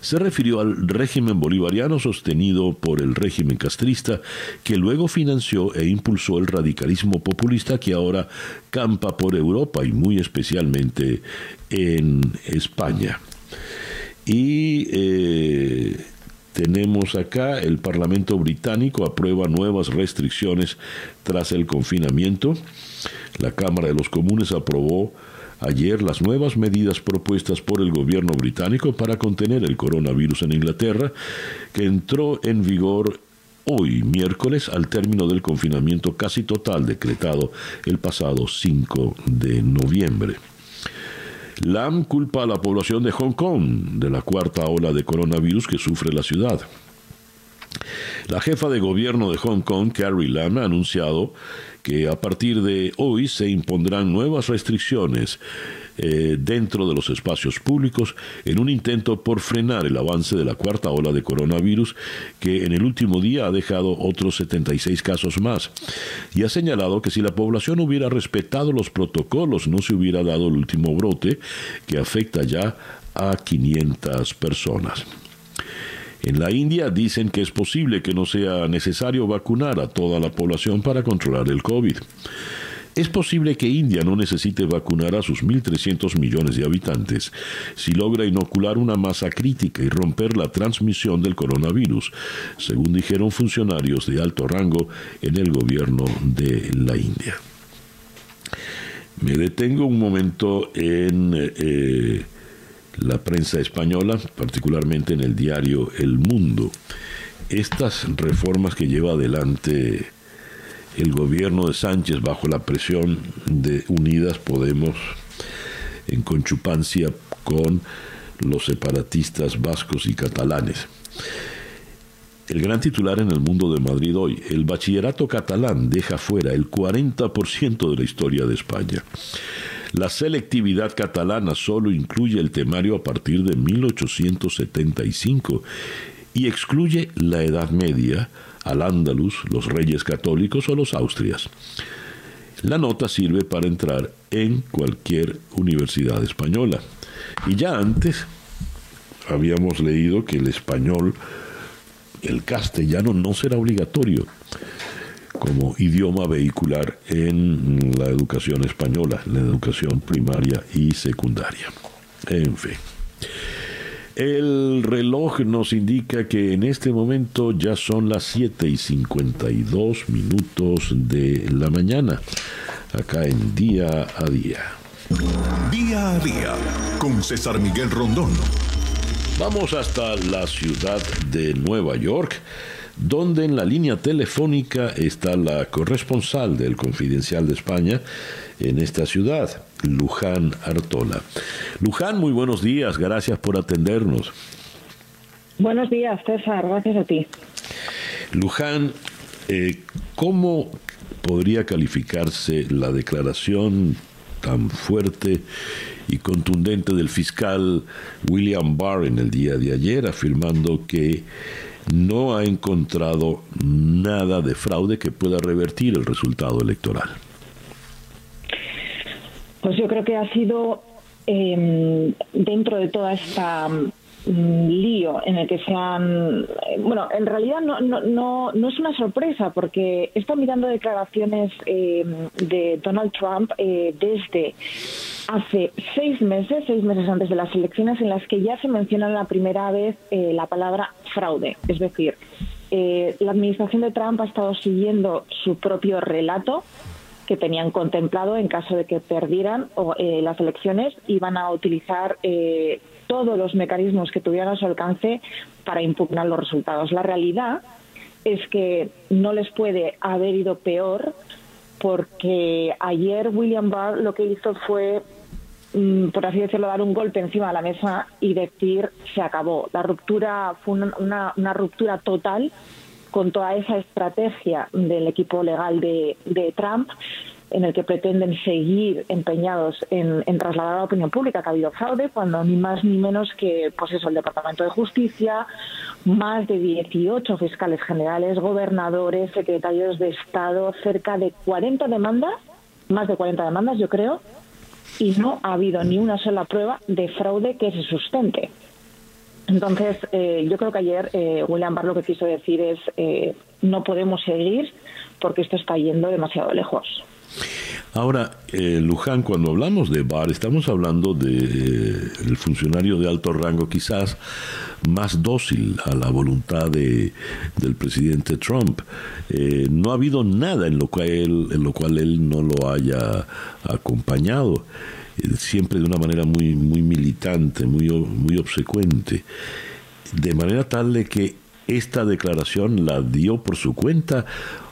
Se refirió al régimen bolivariano sostenido por el régimen castrista que luego financió e impulsó el radicalismo populista que ahora campa por Europa y muy especialmente en España. Y eh, tenemos acá el Parlamento británico aprueba nuevas restricciones tras el confinamiento. La Cámara de los Comunes aprobó ayer las nuevas medidas propuestas por el gobierno británico para contener el coronavirus en Inglaterra, que entró en vigor hoy, miércoles, al término del confinamiento casi total decretado el pasado 5 de noviembre. Lam culpa a la población de Hong Kong de la cuarta ola de coronavirus que sufre la ciudad. La jefa de gobierno de Hong Kong, Carrie Lam, ha anunciado que a partir de hoy se impondrán nuevas restricciones eh, dentro de los espacios públicos en un intento por frenar el avance de la cuarta ola de coronavirus que en el último día ha dejado otros 76 casos más. Y ha señalado que si la población hubiera respetado los protocolos no se hubiera dado el último brote que afecta ya a 500 personas. En la India dicen que es posible que no sea necesario vacunar a toda la población para controlar el COVID. Es posible que India no necesite vacunar a sus 1.300 millones de habitantes si logra inocular una masa crítica y romper la transmisión del coronavirus, según dijeron funcionarios de alto rango en el gobierno de la India. Me detengo un momento en eh, la prensa española, particularmente en el diario El Mundo. Estas reformas que lleva adelante el gobierno de Sánchez bajo la presión de Unidas Podemos en conchupancia con los separatistas vascos y catalanes. El gran titular en el mundo de Madrid hoy, el bachillerato catalán deja fuera el 40% de la historia de España. La selectividad catalana solo incluye el temario a partir de 1875 y excluye la Edad Media, al Andalus, los reyes católicos o los Austrias. La nota sirve para entrar en cualquier universidad española. Y ya antes habíamos leído que el español, el castellano no será obligatorio como idioma vehicular en la educación española, en la educación primaria y secundaria. En fin. El reloj nos indica que en este momento ya son las 7 y 52 minutos de la mañana, acá en día a día. Día a día, con César Miguel Rondón. Vamos hasta la ciudad de Nueva York donde en la línea telefónica está la corresponsal del Confidencial de España en esta ciudad, Luján Artola. Luján, muy buenos días, gracias por atendernos. Buenos días, César, gracias a ti. Luján, eh, ¿cómo podría calificarse la declaración tan fuerte y contundente del fiscal William Barr en el día de ayer, afirmando que no ha encontrado nada de fraude que pueda revertir el resultado electoral. Pues yo creo que ha sido em, dentro de toda esta lío en el que se han... Bueno, en realidad no, no, no, no es una sorpresa porque he estado mirando declaraciones em, de Donald Trump eh, desde hace seis meses, seis meses antes de las elecciones, en las que ya se menciona la primera vez eh, la palabra fraude. Es decir, eh, la administración de Trump ha estado siguiendo su propio relato que tenían contemplado en caso de que perdieran eh, las elecciones, iban a utilizar eh, todos los mecanismos que tuvieran a su alcance para impugnar los resultados. La realidad es que no les puede haber ido peor porque ayer William Barr lo que hizo fue Mm, por así decirlo, dar un golpe encima de la mesa y decir se acabó. La ruptura fue una, ruptura total con toda esa estrategia del equipo legal de Trump en el que pretenden seguir empeñados en, trasladar a la opinión pública que ha habido fraude, cuando ni más ni menos que pues eso, el Departamento de Justicia, más de 18 fiscales generales, gobernadores, secretarios de Estado, cerca de 40 demandas, más de 40 demandas yo creo, y no ha habido ni una sola prueba de fraude que se sustente. Entonces, eh, yo creo que ayer eh, William Barr lo que quiso decir es eh, no podemos seguir porque esto está yendo demasiado lejos. Ahora, eh, Luján, cuando hablamos de Barr, estamos hablando de el funcionario de alto rango quizás más dócil a la voluntad de, del presidente Trump. no ha habido nada en lo cual él, en lo cual él no lo haya acompañado siempre de una manera muy, muy militante, muy, muy obsecuente, de manera tal de que esta declaración la dio por su cuenta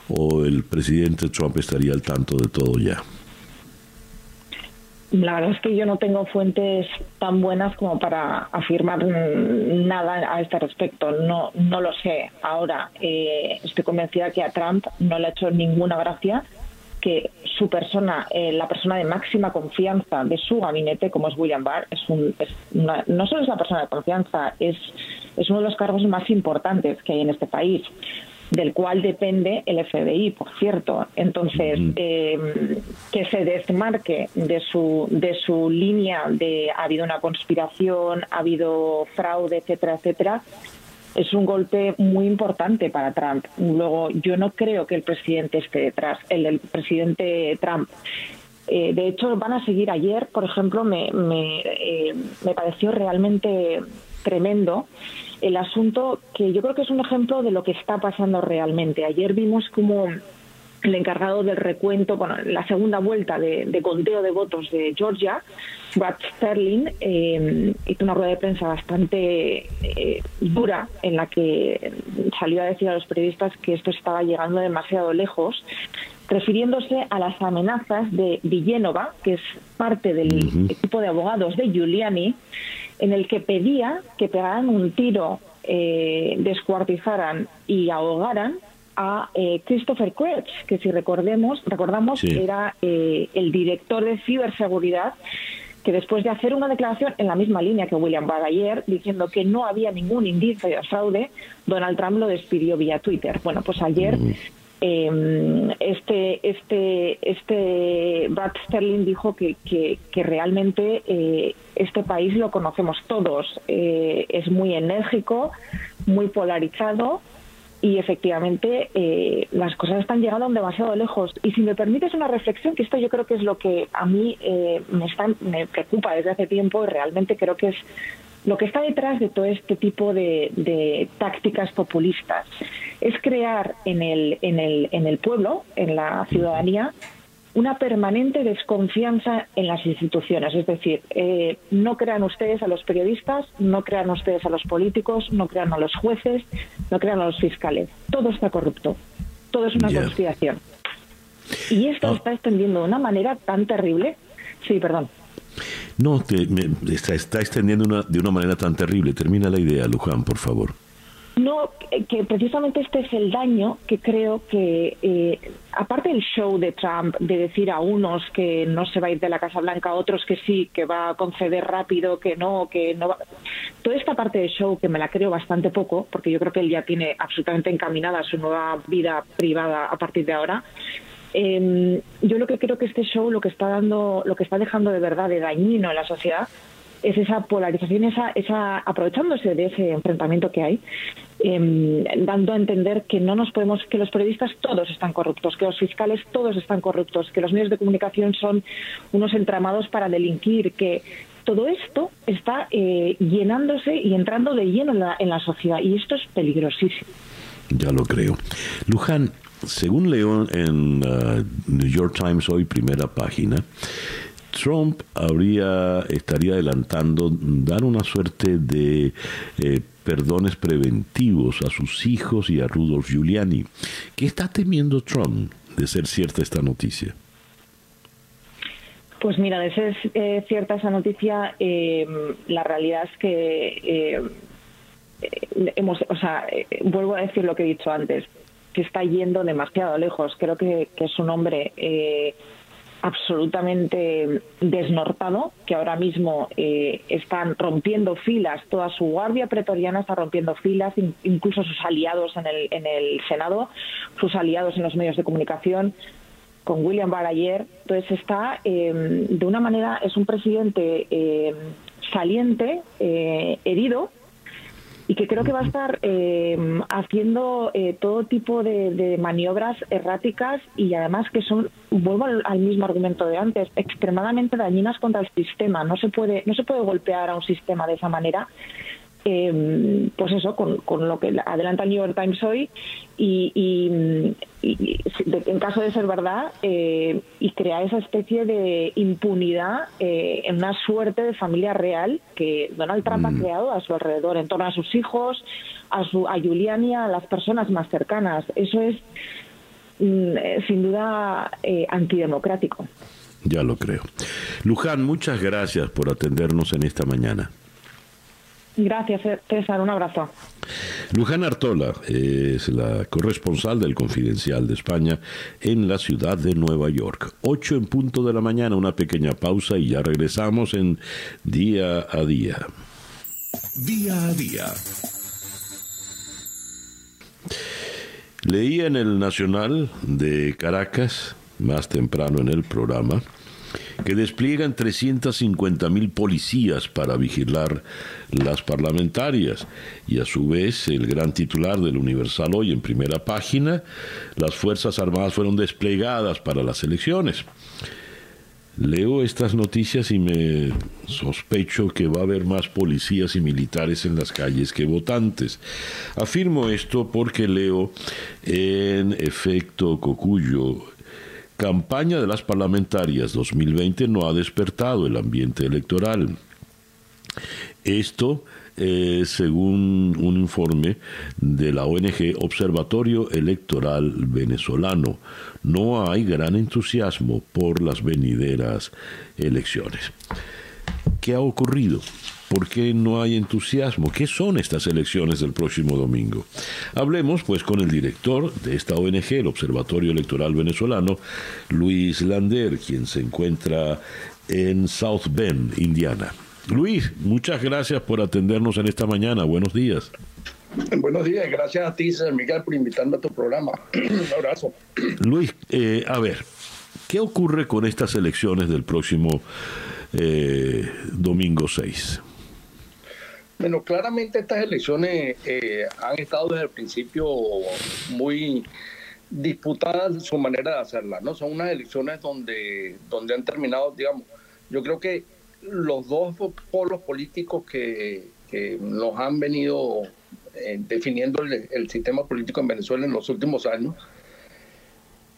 o el presidente Trump estaría al tanto de todo ya. La verdad es que yo no tengo fuentes tan buenas como para afirmar nada a este respecto. No, no lo sé. Ahora eh, estoy convencida que a Trump no le ha hecho ninguna gracia que su persona, eh, la persona de máxima confianza de su gabinete, como es William Barr, es, un, no solo es la persona de confianza, es, es uno de los cargos más importantes que hay en este país del cual depende el FBI, por cierto. Entonces, eh, que se desmarque de su, de su línea de ha habido una conspiración, ha habido fraude, etcétera, etcétera, es un golpe muy importante para Trump. Luego, yo no creo que el presidente esté detrás, el, presidente Trump. Eh, de hecho, van a seguir ayer, por ejemplo, me, me, eh, me pareció realmente tremendo el asunto que yo creo que es un ejemplo de lo que está pasando realmente. Ayer vimos como el encargado del recuento, bueno, la segunda vuelta de, conteo de votos de Georgia, Brad Sterling, eh, hizo una rueda de prensa bastante eh, dura en la que salió a decir a los periodistas que esto estaba llegando demasiado lejos, refiriéndose a las amenazas de Villénova, que es parte del equipo de abogados de Giuliani, en el que pedía que pegaran un tiro, eh, descuartizaran y ahogaran a eh, Christopher Kretsch, que si recordemos, recordamos era eh, el director de ciberseguridad que después de hacer una declaración en la misma línea que William Barr ayer, diciendo que no había ningún indicio de fraude, Donald Trump lo despidió vía Twitter. Bueno, pues ayer eh, este este este Brad Sterling dijo que, que, realmente eh, este país lo conocemos todos. es muy enérgico, muy polarizado y efectivamente eh, las cosas están llegando demasiado lejos. Y si me permites una reflexión, que esto yo creo que es lo que a mí eh, me, está, me preocupa desde hace tiempo y realmente creo que es lo que está detrás de todo este tipo de, de tácticas populistas. Es crear en el, en, el, en el pueblo, en la ciudadanía, una permanente desconfianza en las instituciones. Es decir, eh, no crean ustedes a los periodistas, no crean ustedes a los políticos, no crean a los jueces, no crean a los fiscales. Todo está corrupto. Todo es una conspiración. Y esto ah. está extendiendo de una manera tan terrible. Sí, perdón. No, está, está extendiendo de una manera tan terrible. Termina la idea, Luján, por favor. No, que precisamente este es el daño que creo que, eh, aparte del show de Trump, de decir a unos que no se va a ir de la Casa Blanca, a otros que sí, que va a conceder rápido, que no, que no va. Toda esta parte del show que me la creo bastante poco, porque yo creo que él ya tiene absolutamente encaminada su nueva vida privada a partir de ahora. Em, yo lo que creo que este show lo que está dando, lo que está dejando de verdad de dañino en la sociedad es esa polarización, esa, esa aprovechándose de ese enfrentamiento que hay, em, dando a entender que no nos podemos, que los periodistas todos están corruptos, que los fiscales todos están corruptos, que los medios de comunicación son unos entramados para delinquir, que todo esto está eh, llenándose y entrando de lleno en la, en la sociedad y esto es peligrosísimo. Ya lo creo. Luján, según leo en uh, New York Times hoy, primera página, Trump habría, estaría adelantando dar una suerte de eh, perdones preventivos a sus hijos y a Rudolf Giuliani. ¿Qué está temiendo Trump de ser cierta esta noticia? Pues mira, de ser eh, cierta esa noticia, eh, la realidad es que hemos, o sea, vuelvo a decir lo que he dicho antes, que está yendo demasiado lejos. Creo que, es un hombre absolutamente desnortado, que ahora mismo eh, están rompiendo filas, toda su guardia pretoriana está rompiendo filas, incluso sus aliados en el, en el Senado, sus aliados en los medios de comunicación, con William Barr ayer. Entonces está, eh, de una manera, es un presidente eh, saliente, herido, y que creo que va a estar eh, haciendo eh, todo tipo de, maniobras erráticas y además que son vuelvo al, mismo argumento de antes extremadamente dañinas contra el sistema. No se puede no se puede golpear a un sistema de esa manera eh, pues eso, con, con, lo que adelanta el New York Times hoy y, y, en caso de ser verdad eh, y crear esa especie de impunidad eh, en una suerte de familia real que Donald Trump ha mm. creado a su alrededor, en torno a sus hijos, a, su, a Giuliani, a las personas más cercanas. Eso es mm, eh, sin duda antidemocrático. Ya lo creo. Luján, muchas gracias por atendernos en esta mañana. Gracias, César. Un abrazo. Luján Artola es la corresponsal del Confidencial de España en la ciudad de Nueva York. Ocho en punto de la mañana, una pequeña pausa y ya regresamos en Día a Día. Día a Día. Leí en el Nacional de Caracas, más temprano en el programa, que despliegan 350 mil policías para vigilar las parlamentarias. Y a su vez, el gran titular del Universal hoy en primera página, las Fuerzas Armadas fueron desplegadas para las elecciones. Leo estas noticias y me sospecho que va a haber más policías y militares en las calles que votantes. Afirmo esto porque leo en efecto Cocuyo campaña de las parlamentarias 2020 no ha despertado el ambiente electoral. Esto eh, según un informe de la ONG Observatorio Electoral Venezolano. No hay gran entusiasmo por las venideras elecciones. ¿Qué ha ocurrido? ¿Por qué no hay entusiasmo? ¿Qué son estas elecciones del próximo domingo? Hablemos pues con el director de esta ONG, el Observatorio Electoral Venezolano, Luis Lander, quien se encuentra en South Bend, Indiana. Luis, muchas gracias por atendernos en esta mañana. Buenos días. Buenos días, gracias a ti, Miguel, por invitarme a tu programa. Un abrazo. Luis, eh, a ver, ¿qué ocurre con estas elecciones del próximo eh, domingo 6? Bueno, claramente estas elecciones eh, han estado desde el principio muy disputadas su manera de hacerlas, ¿no? Son unas elecciones donde, donde han terminado, digamos, yo creo que los dos polos políticos que, nos han venido eh, definiendo el, sistema político en Venezuela en los últimos años,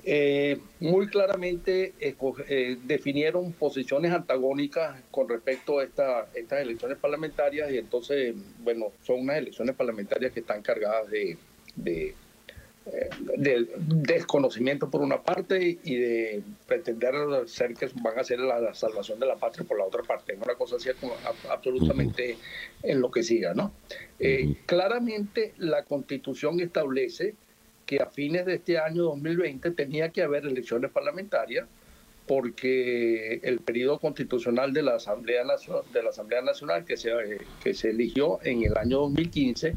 eh, muy claramente eh, definieron posiciones antagónicas con respecto a esta, estas elecciones parlamentarias y entonces, bueno, son unas elecciones parlamentarias que están cargadas de, de, eh, desconocimiento por una parte y de pretender ser que van a ser la, salvación de la patria por la otra parte. Una cosa así como absolutamente enloquecida, ¿no? claramente la constitución establece que a fines de este año 2020 tenía que haber elecciones parlamentarias porque el periodo constitucional de la Asamblea, de la Asamblea Nacional que se, que se eligió en el año 2015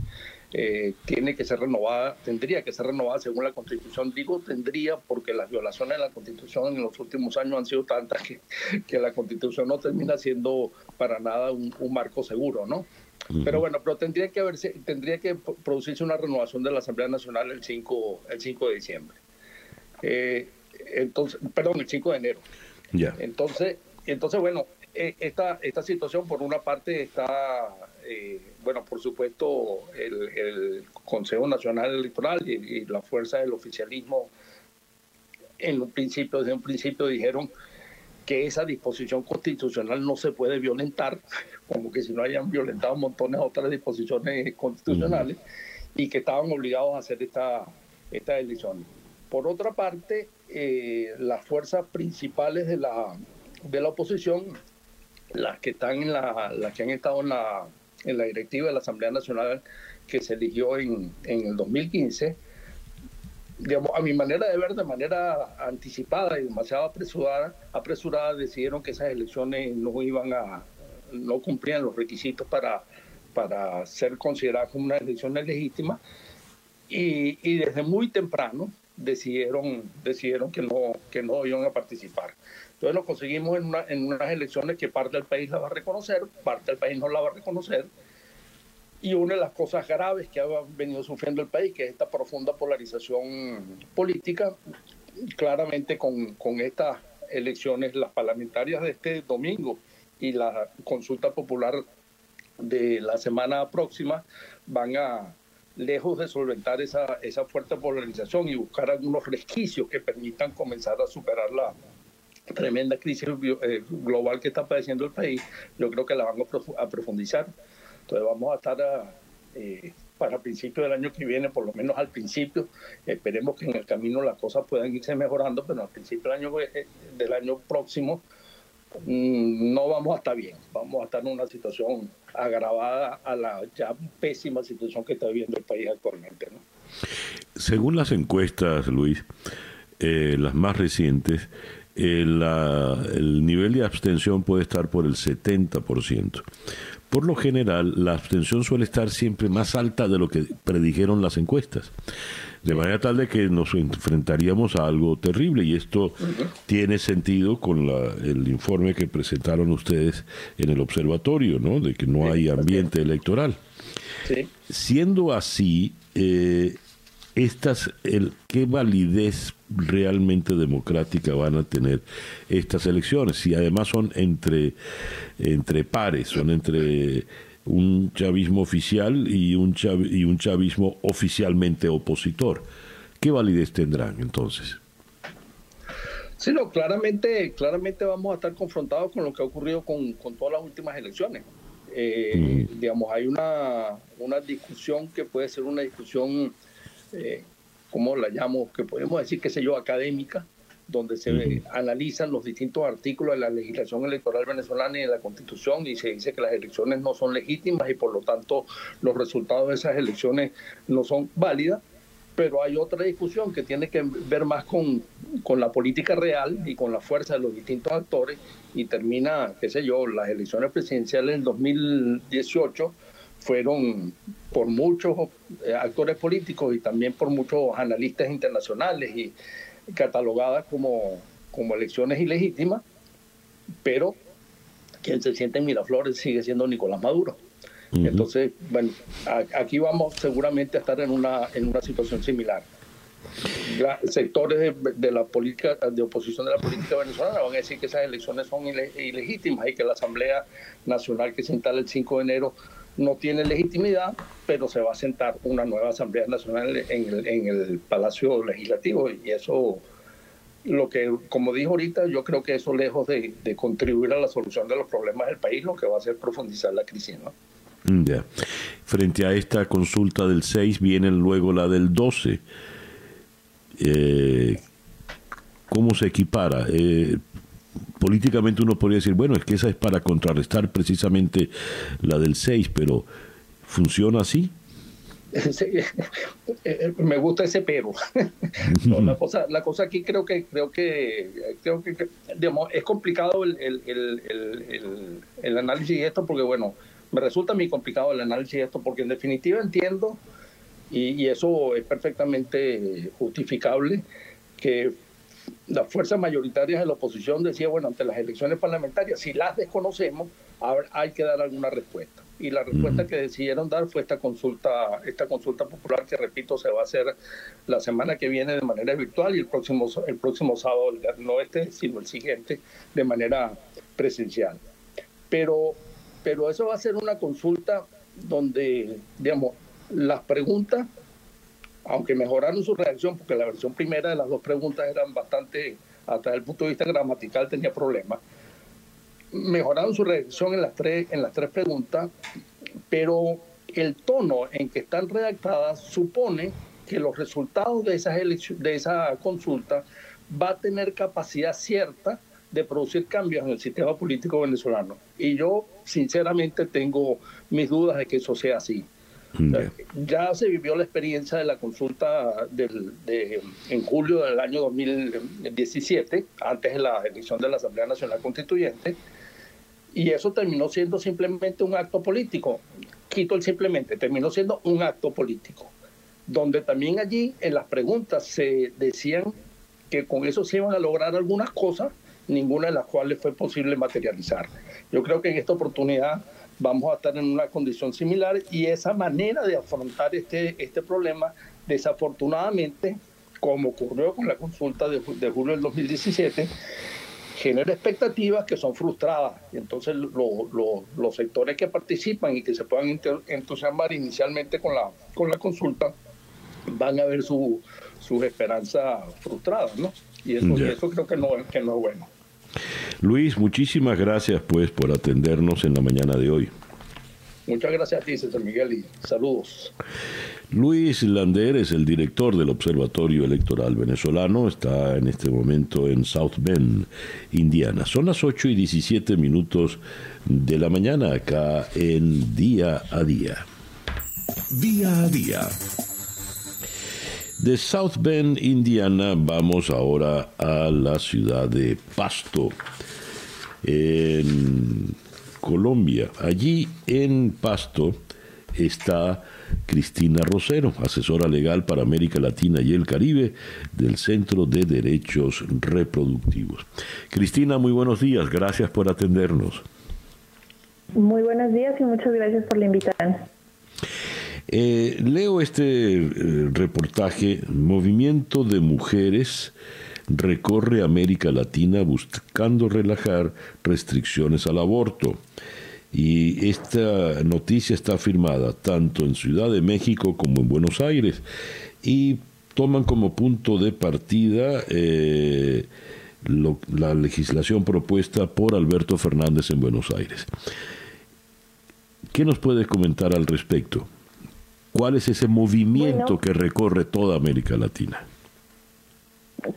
eh, tiene que ser renovada, tendría que ser renovada según la Constitución. Digo tendría porque las violaciones de la Constitución en los últimos años han sido tantas que, que la Constitución no termina siendo para nada un, un marco seguro, ¿no? Pero bueno, pero tendría que haberse, tendría que producirse una renovación de la Asamblea Nacional el 5, el 5 de diciembre. Eh, entonces, perdón, el 5 de enero. Ya. Entonces, entonces bueno, eh, esta, esta situación por una parte está eh, bueno, por supuesto, el, Consejo Nacional Electoral y, y la fuerza del oficialismo en un principio, desde un principio dijeron que esa disposición constitucional no se puede violentar, como que si no hayan violentado montones de otras disposiciones constitucionales, y que estaban obligados a hacer esta, esta elección. Por otra parte, eh, las fuerzas principales de la, de la oposición, las que están en la, las que han estado en la, en la directiva de la Asamblea Nacional que se eligió en, en el 2015, a mi manera de ver, de manera anticipada y demasiado apresurada, decidieron que esas elecciones no iban a, no cumplían los requisitos para, para ser consideradas como unas elecciones legítimas y, y, desde muy temprano decidieron, decidieron que, no, que no iban a participar. Entonces lo conseguimos en, una, en unas elecciones que parte del país la va a reconocer, parte del país no la va a reconocer, y una de las cosas graves que ha venido sufriendo el país, que es esta profunda polarización política, claramente con, con estas elecciones, las parlamentarias de este domingo y la consulta popular de la semana próxima, van a, lejos de solventar esa, esa fuerte polarización y buscar algunos resquicios que permitan comenzar a superar la tremenda crisis eh, global que está padeciendo el país, yo creo que la van a profundizar. Entonces vamos a estar eh, para principios del año que viene, por lo menos al principio, esperemos que en el camino las cosas puedan irse mejorando, pero al principio del año, eh, del año próximo mm, no vamos a estar bien, vamos a estar en una situación agravada a la ya pésima situación que está viviendo el país actualmente. Según las encuestas, Luis, eh, las más recientes, el nivel de abstención puede estar por el 70%. Por lo general, la abstención suele estar siempre más alta de lo que predijeron las encuestas. De manera tal de que nos enfrentaríamos a algo terrible y esto tiene sentido con el informe que presentaron ustedes en el observatorio, ¿no? De que no hay ambiente electoral. Siendo así, eh, estas, el, ¿qué validez realmente democrática van a tener estas elecciones? Si además son entre, entre pares, son entre un chavismo oficial y un, y un chavismo oficialmente opositor. ¿Qué validez tendrán entonces? Sí, no, claramente, claramente vamos a estar confrontados con lo que ha ocurrido con, con todas las últimas elecciones. Eh, mm. Digamos, hay una, una discusión que puede ser una discusión eh, como la llamo, que podemos decir, qué sé yo, académica, donde se analizan los distintos artículos de la legislación electoral venezolana y de la constitución y se dice que las elecciones no son legítimas y por lo tanto los resultados de esas elecciones no son válidas. Pero hay otra discusión que tiene que ver más con, con la política real y con la fuerza de los distintos actores y termina, qué sé yo, las elecciones presidenciales del 2018 fueron por muchos eh, actores políticos y también por muchos analistas internacionales y catalogadas como, como elecciones ilegítimas, pero quien se siente en Miraflores sigue siendo Nicolás Maduro. Entonces, bueno, aquí vamos seguramente a estar en una, en una situación similar. sectores de, de, la política de oposición de la política venezolana van a decir que esas elecciones son ilegítimas y que la Asamblea Nacional que se instala el 5 de enero no tiene legitimidad, pero se va a sentar una nueva Asamblea Nacional en el, en el Palacio Legislativo y eso, lo que, como dijo ahorita, yo creo que eso lejos de, contribuir a la solución de los problemas del país, lo que va a hacer profundizar la crisis. ¿no? Mm, ya. Frente a esta consulta del 6 viene luego la del 12. Eh, ¿Cómo se equipara? Eh, políticamente uno podría decir, bueno, es que esa es para contrarrestar precisamente la del 6, pero ¿funciona así? me gusta ese pero. la, cosa, la cosa aquí creo que creo que creo que digamos, es complicado el, el, el, el, análisis de esto porque bueno, me resulta muy complicado el análisis de esto porque en definitiva entiendo y, y eso es perfectamente justificable que las fuerzas mayoritarias de la oposición decían, bueno, ante las elecciones parlamentarias, si las desconocemos, hay que dar alguna respuesta. Y la respuesta que decidieron dar fue esta consulta, esta consulta popular que, repito, se va a hacer la semana que viene de manera virtual y el próximo, el próximo sábado, no este, sino el siguiente, de manera presencial. Pero pero eso va a ser una consulta donde, digamos, las preguntas, aunque mejoraron su reacción, porque la versión primera de las dos preguntas eran bastante, hasta el punto de vista gramatical tenía problemas, mejoraron su reacción en las tres, en las tres preguntas, pero el tono en que están redactadas supone que los resultados de, esas de esa consulta va a tener capacidad cierta de producir cambios en el sistema político venezolano. Y yo, sinceramente, tengo mis dudas de que eso sea así. Ya se vivió la experiencia de la consulta del, de, en julio del año 2017, antes de la elección de la Asamblea Nacional Constituyente, y eso terminó siendo simplemente un acto político. Quito el simplemente, terminó siendo un acto político, donde también allí en las preguntas se decían que con eso se iban a lograr algunas cosas, ninguna de las cuales fue posible materializar. Yo creo que en esta oportunidad vamos a estar en una condición similar y esa manera de afrontar este, este problema, desafortunadamente, como ocurrió con la consulta de, de julio del 2017, genera expectativas que son frustradas. Y entonces los sectores que participan y que se puedan entusiasmar inicialmente con la, con la consulta van a ver su, sus esperanzas frustradas, ¿no? Y eso, creo que no, que no es bueno. Luis, muchísimas gracias pues por atendernos en la mañana de hoy. Muchas gracias a ti, César Miguel, y saludos. Luis Lander es el director del Observatorio Electoral Venezolano, está en este momento en South Bend, Indiana. Son las 8 y 17 minutos de la mañana acá en Día a Día. Día a Día. De South Bend, Indiana, vamos ahora a la ciudad de Pasto, en Colombia. Allí en Pasto está Cristina Rosero, asesora legal para América Latina y el Caribe del Centro de Derechos Reproductivos. Cristina, muy buenos días, gracias por atendernos. Muy buenos días y muchas gracias por la invitación. Eh, leo este eh, reportaje, Movimiento de Mujeres recorre América Latina buscando relajar restricciones al aborto. Y esta noticia está firmada tanto en Ciudad de México como en Buenos Aires y toman como punto de partida eh, la legislación propuesta por Alberto Fernández en Buenos Aires. ¿Qué nos puedes comentar al respecto? ¿Cuál es ese movimiento que recorre toda América Latina?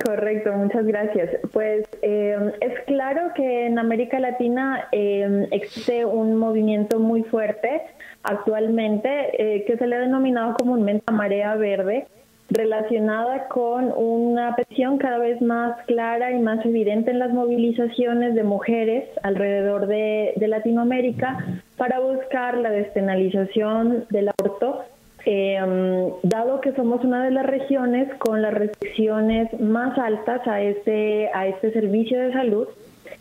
Correcto, muchas gracias. Pues eh, es claro que en América Latina eh, existe un movimiento muy fuerte actualmente eh, que se le ha denominado comúnmente marea verde, relacionada con una petición cada vez más clara y más evidente en las movilizaciones de mujeres alrededor de Latinoamérica para buscar la despenalización del aborto eh, dado que somos una de las regiones con las restricciones más altas a este, a este servicio de salud,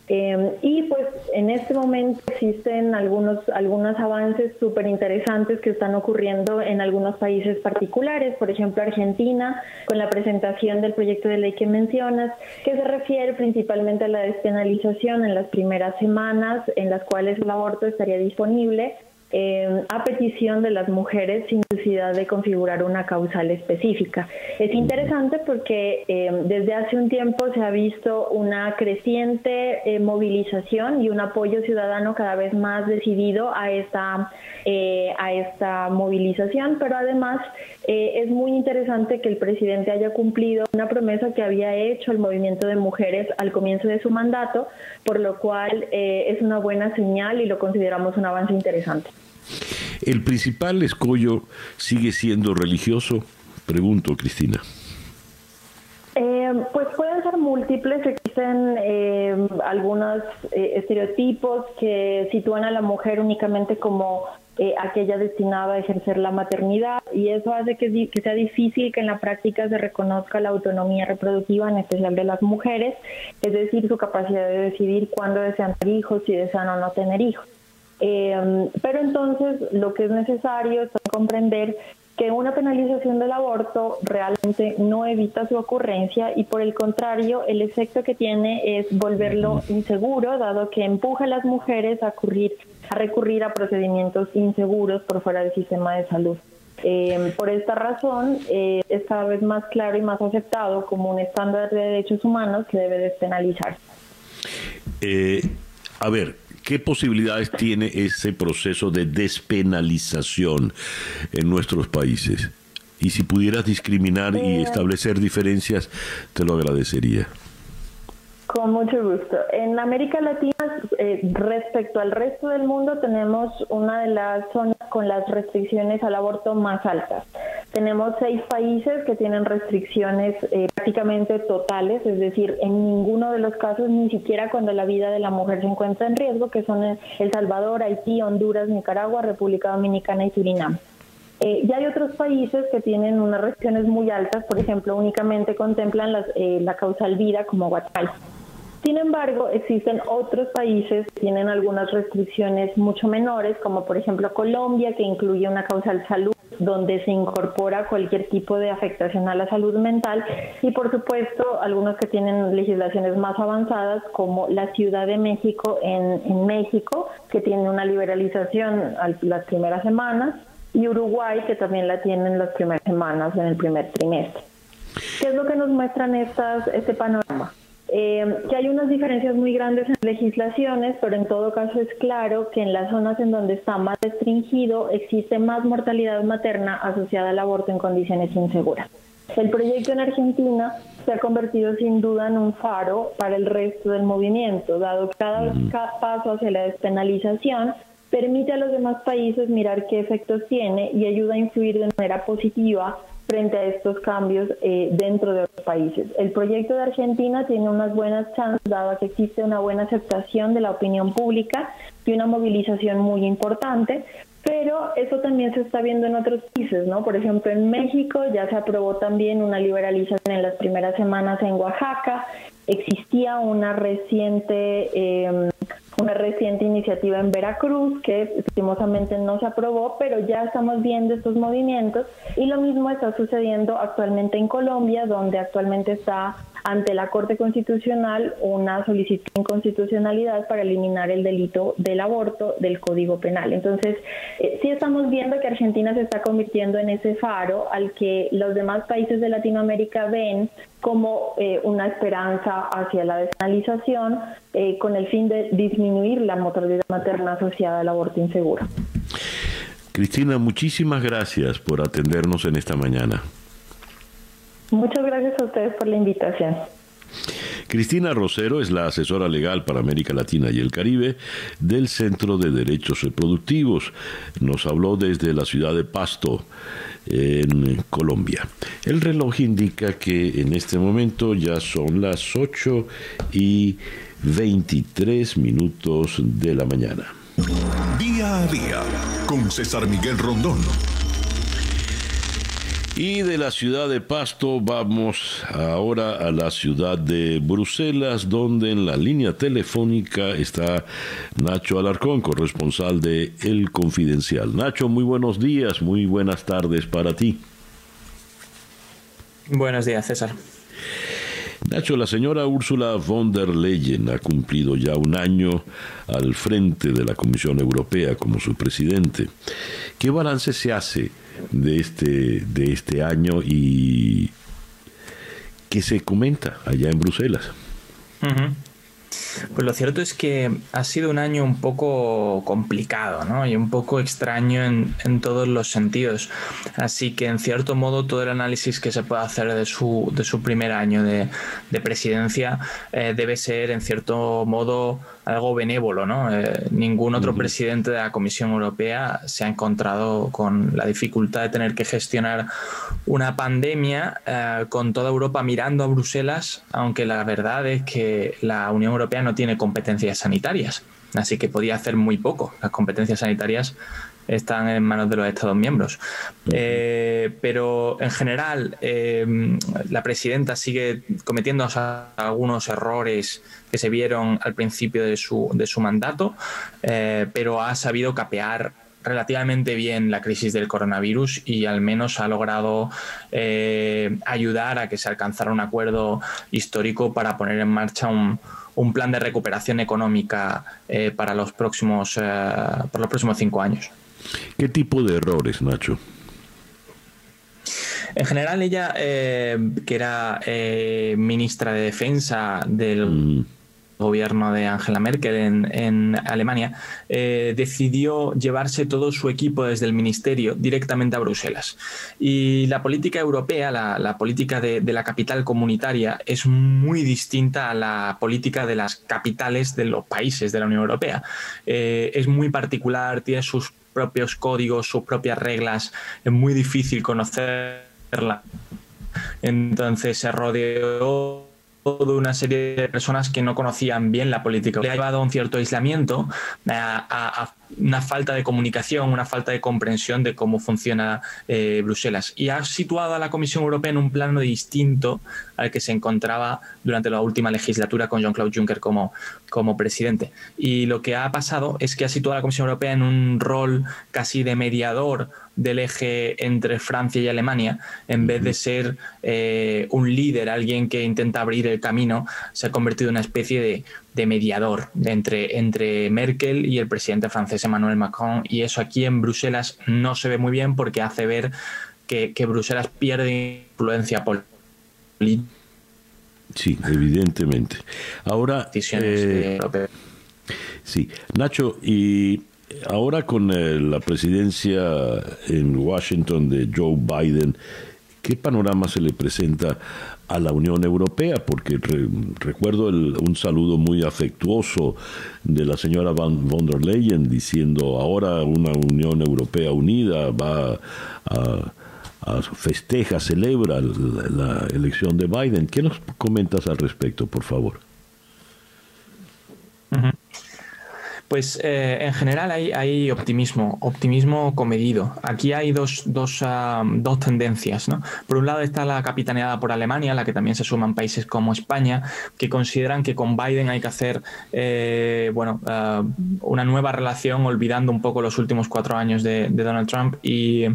em, y pues en este momento existen algunos, algunos avances súper interesantes que están ocurriendo en algunos países particulares, por ejemplo Argentina, con la presentación del proyecto de ley que mencionas, que se refiere principalmente a la despenalización en las primeras semanas en las cuales el aborto estaría disponible eh, a petición de las mujeres sin necesidad de configurar una causal específica. Es interesante porque eh, desde hace un tiempo se ha visto una creciente eh, movilización y un apoyo ciudadano cada vez más decidido a esta, a esta movilización, pero además es muy interesante que el presidente haya cumplido una promesa que había hecho el movimiento de mujeres al comienzo de su mandato, por lo cual es una buena señal y lo consideramos un avance interesante. ¿El principal escollo sigue siendo religioso? Pregunto, Cristina. Eh, pues pueden ser múltiples, existen eh, algunos eh, estereotipos que sitúan a la mujer únicamente como aquella destinada a ejercer la maternidad y eso hace que, que, sea difícil que en la práctica se reconozca la autonomía reproductiva, en especial de las mujeres, es decir, su capacidad de decidir cuándo desean tener hijos, si desean o no tener hijos. Eh, pero entonces lo que es necesario es comprender que una penalización del aborto realmente no evita su ocurrencia y por el contrario el efecto que tiene es volverlo inseguro dado que empuja a las mujeres a recurrir a, recurrir a procedimientos inseguros por fuera del sistema de salud. Eh, por esta razón, eh, es cada vez más claro y más aceptado como un estándar de derechos humanos que debe despenalizarse. Eh, a ver, ¿qué posibilidades tiene ese proceso de despenalización en nuestros países? Y si pudieras discriminar y establecer diferencias, te lo agradecería. Con mucho gusto. En América Latina, eh, respecto al resto del mundo, tenemos una de las zonas con las restricciones al aborto más altas. Tenemos seis países que tienen restricciones eh, prácticamente totales, es decir, en ninguno de los casos, ni siquiera cuando la vida de la mujer se encuentra en riesgo, que son El Salvador, Haití, Honduras, Nicaragua, República Dominicana y Surinam. Eh, y hay otros países que tienen unas restricciones muy altas, por ejemplo, únicamente contemplan las, la causal vida como Guatemala. Sin embargo, existen otros países que tienen algunas restricciones mucho menores, como por ejemplo Colombia, que incluye una causal salud donde se incorpora cualquier tipo de afectación a la salud mental y por supuesto algunos que tienen legislaciones más avanzadas como la Ciudad de México en, en México que tiene una liberalización las primeras semanas y Uruguay que también la tiene en las primeras semanas en el primer trimestre. ¿Qué es lo que nos muestran estas, este panorama? Eh, que hay unas diferencias muy grandes en legislaciones, pero en todo caso es claro que en las zonas en donde está más restringido existe más mortalidad materna asociada al aborto en condiciones inseguras. El proyecto en Argentina se ha convertido sin duda en un faro para el resto del movimiento, dado que cada paso hacia la despenalización permite a los demás países mirar qué efectos tiene y ayuda a influir de manera positiva frente a estos cambios eh, dentro de los países. El proyecto de Argentina tiene unas buenas chances, dado que existe una buena aceptación de la opinión pública y una movilización muy importante, pero eso también se está viendo en otros países, ¿no? Por ejemplo, en México ya se aprobó también una liberalización en las primeras semanas en Oaxaca, existía una reciente... Eh, una reciente iniciativa en Veracruz que lastimosamente no se aprobó, pero ya estamos viendo estos movimientos y lo mismo está sucediendo actualmente en Colombia, donde actualmente está ante la Corte Constitucional una solicitud de inconstitucionalidad para eliminar el delito del aborto del Código Penal. Entonces, eh, sí estamos viendo que Argentina se está convirtiendo en ese faro al que los demás países de Latinoamérica ven como eh, una esperanza hacia la despenalización eh, con el fin de disminuir la mortalidad materna asociada al aborto inseguro. Cristina, muchísimas gracias por atendernos en esta mañana. Muchas gracias a ustedes por la invitación. Cristina Rosero es la asesora legal para América Latina y el Caribe del Centro de Derechos Reproductivos. Nos habló desde la ciudad de Pasto, en Colombia. El reloj indica que en este momento ya son las 8 y 23 minutos de la mañana. Día a día con César Miguel Rondón. Y de la ciudad de Pasto vamos ahora a la ciudad de Bruselas, donde en la línea telefónica está Nacho Alarcón, corresponsal de El Confidencial. Nacho, muy buenos días, muy buenas tardes para ti. Buenos días, César. Nacho, la señora Úrsula von der Leyen ha cumplido ya un año al frente de la Comisión Europea como su presidente. ¿Qué balance se hace de este, de este año y qué se comenta allá en Bruselas? Pues lo cierto es que ha sido un año un poco complicado ¿no? y un poco extraño en, todos los sentidos. Así que en cierto modo todo el análisis que se puede hacer de su, de su primer año de, de presidencia eh, debe ser en cierto modo algo benévolo. ¿no? Eh, ningún otro presidente de la Comisión Europea se ha encontrado con la dificultad de tener que gestionar una pandemia eh, con toda Europa mirando a Bruselas, aunque la verdad es que la Unión Europea no tiene competencias sanitarias, así que podía hacer muy poco. Las competencias sanitarias están en manos de los Estados miembros. Eh, pero en general, eh, la presidenta sigue cometiendo algunos errores que se vieron al principio de su, de su mandato, eh, pero ha sabido capear relativamente bien la crisis del coronavirus y al menos ha logrado eh, ayudar a que se alcanzara un acuerdo histórico para poner en marcha un, plan de recuperación económica eh, para los próximos para los próximos cinco años. ¿Qué tipo de errores, Nacho? En general, ella, que era ministra de Defensa del, mm gobierno de Angela Merkel en, Alemania, eh, decidió llevarse todo su equipo desde el ministerio directamente a Bruselas. Y la política europea, la, política de, la capital comunitaria, es muy distinta a la política de las capitales de los países de la Unión Europea. Eh, es muy particular, tiene sus propios códigos, sus propias reglas, es muy difícil conocerla. Entonces se rodeó de una serie de personas que no conocían bien la política. Le ha llevado a un cierto aislamiento, a, una falta de comunicación, una falta de comprensión de cómo funciona eh, Bruselas. Y ha situado a la Comisión Europea en un plano distinto al que se encontraba durante la última legislatura con Jean-Claude Juncker como, como presidente. Y lo que ha pasado es que ha situado a la Comisión Europea en un rol casi de mediador del eje entre Francia y Alemania, en vez de ser eh, un líder, alguien que intenta abrir el camino, se ha convertido en una especie de, mediador entre, entre Merkel y el presidente francés Emmanuel Macron. Y eso aquí en Bruselas no se ve muy bien porque hace ver que, Bruselas pierde influencia política. Sí, evidentemente. Ahora, eh, sí, Nacho, y ahora con eh, la presidencia en Washington de Joe Biden, ¿qué panorama se le presenta a la Unión Europea? Porque recuerdo un saludo muy afectuoso de la señora Van, von der Leyen diciendo ahora una Unión Europea unida va a, festeja, celebra la elección de Biden. ¿Qué nos comentas al respecto, por favor? Pues eh, en general hay, optimismo, optimismo comedido. Aquí hay dos, dos, ah, dos, tendencias. ¿no? Por un lado está la capitaneada por Alemania, la que también se suman países como España, que consideran que con Biden hay que hacer eh, bueno, ah, una nueva relación, olvidando un poco los últimos cuatro años de, de Donald Trump y,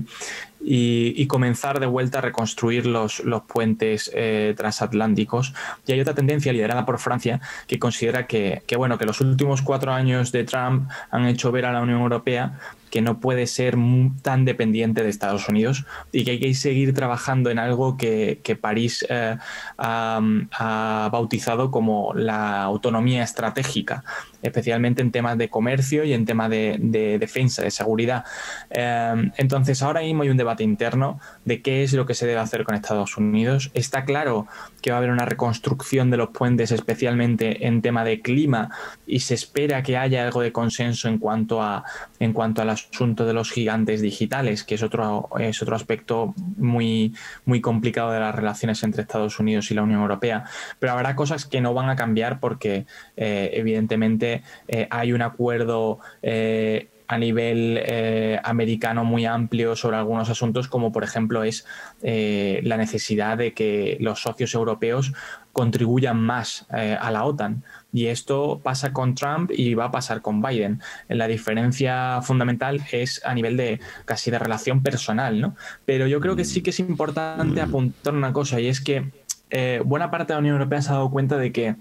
y, comenzar de vuelta a reconstruir los, los puentes eh, transatlánticos. Y hay otra tendencia liderada por Francia que considera que, que, bueno, que los últimos cuatro años de Trump han hecho ver a la Unión Europea que no puede ser tan dependiente de Estados Unidos y que hay que seguir trabajando en algo que, París eh, ha, bautizado como la autonomía estratégica, especialmente en temas de comercio y en temas de, defensa, de seguridad. Eh, entonces, ahora mismo hay un debate interno de qué es lo que se debe hacer con Estados Unidos. Está claro que va a haber una reconstrucción de los puentes, especialmente en tema de clima, y se espera que haya algo de consenso en cuanto a, en cuanto a las asunto de los gigantes digitales, que es otro, es otro aspecto muy, muy complicado de las relaciones entre Estados Unidos y la Unión Europea. Pero habrá cosas que no van a cambiar porque eh, evidentemente eh, hay un acuerdo eh, a nivel americano muy amplio sobre algunos asuntos, como por ejemplo es la necesidad de que los socios europeos contribuyan más a la OTAN. Y esto pasa con Trump y va a pasar con Biden. La diferencia fundamental es a nivel de casi de relación personal, ¿no? Pero yo creo que sí que es importante apuntar una cosa y es que eh, buena parte de la Unión Europea se ha dado cuenta de que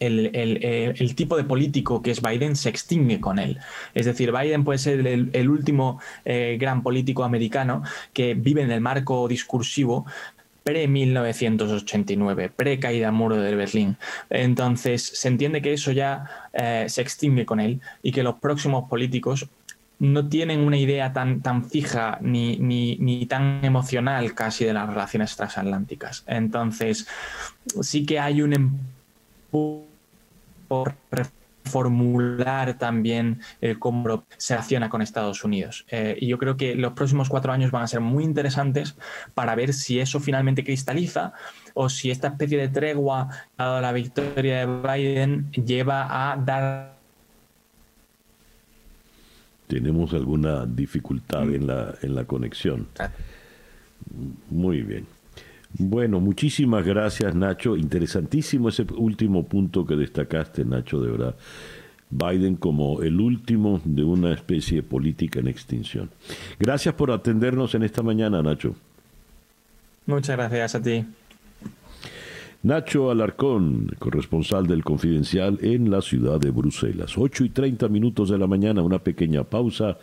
el, tipo de político que es Biden se extingue con él. Es decir, Biden puede ser el, último eh, gran político americano que vive en el marco discursivo pre-1989, pre-caída muro de Berlín. Entonces, se entiende que eso ya eh, se extingue con él y que los próximos políticos no tienen una idea tan, tan fija ni, ni, ni, tan emocional casi de las relaciones transatlánticas. Entonces, sí que hay un empuje por formular también el cómo se relaciona con Estados Unidos. Eh, y yo creo que los próximos cuatro años van a ser muy interesantes para ver si eso finalmente cristaliza o si esta especie de tregua, dado la victoria de Biden, lleva a dar tenemos alguna dificultad en la, en la conexión. Muy bien. Bueno, muchísimas gracias Nacho. Interesantísimo ese último punto que destacaste, Nacho, de verdad. Biden como el último de una especie política en extinción. Gracias por atendernos en esta mañana, Nacho. Muchas gracias a ti. Nacho Alarcón, corresponsal del Confidencial en la ciudad de Bruselas. 8 y 30 minutos de la mañana, una pequeña pausa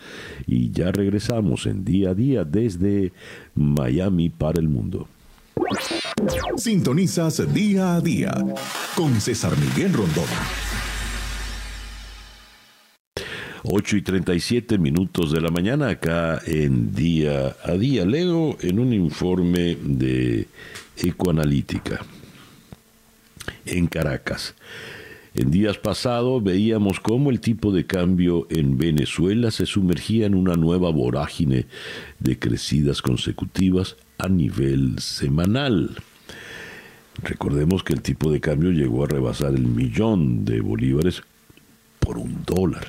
y ya regresamos en día a día desde Miami para el mundo. Sintonizas día a día con César Miguel Rondón. 8 y 37 minutos de la mañana acá en día a día. Leo en un informe de Ecoanalítica en Caracas. En días pasados veíamos cómo el tipo de cambio en Venezuela se sumergía en una nueva vorágine de crecidas consecutivas a nivel semanal. Recordemos que el tipo de cambio llegó a rebasar el millón de bolívares por un dólar.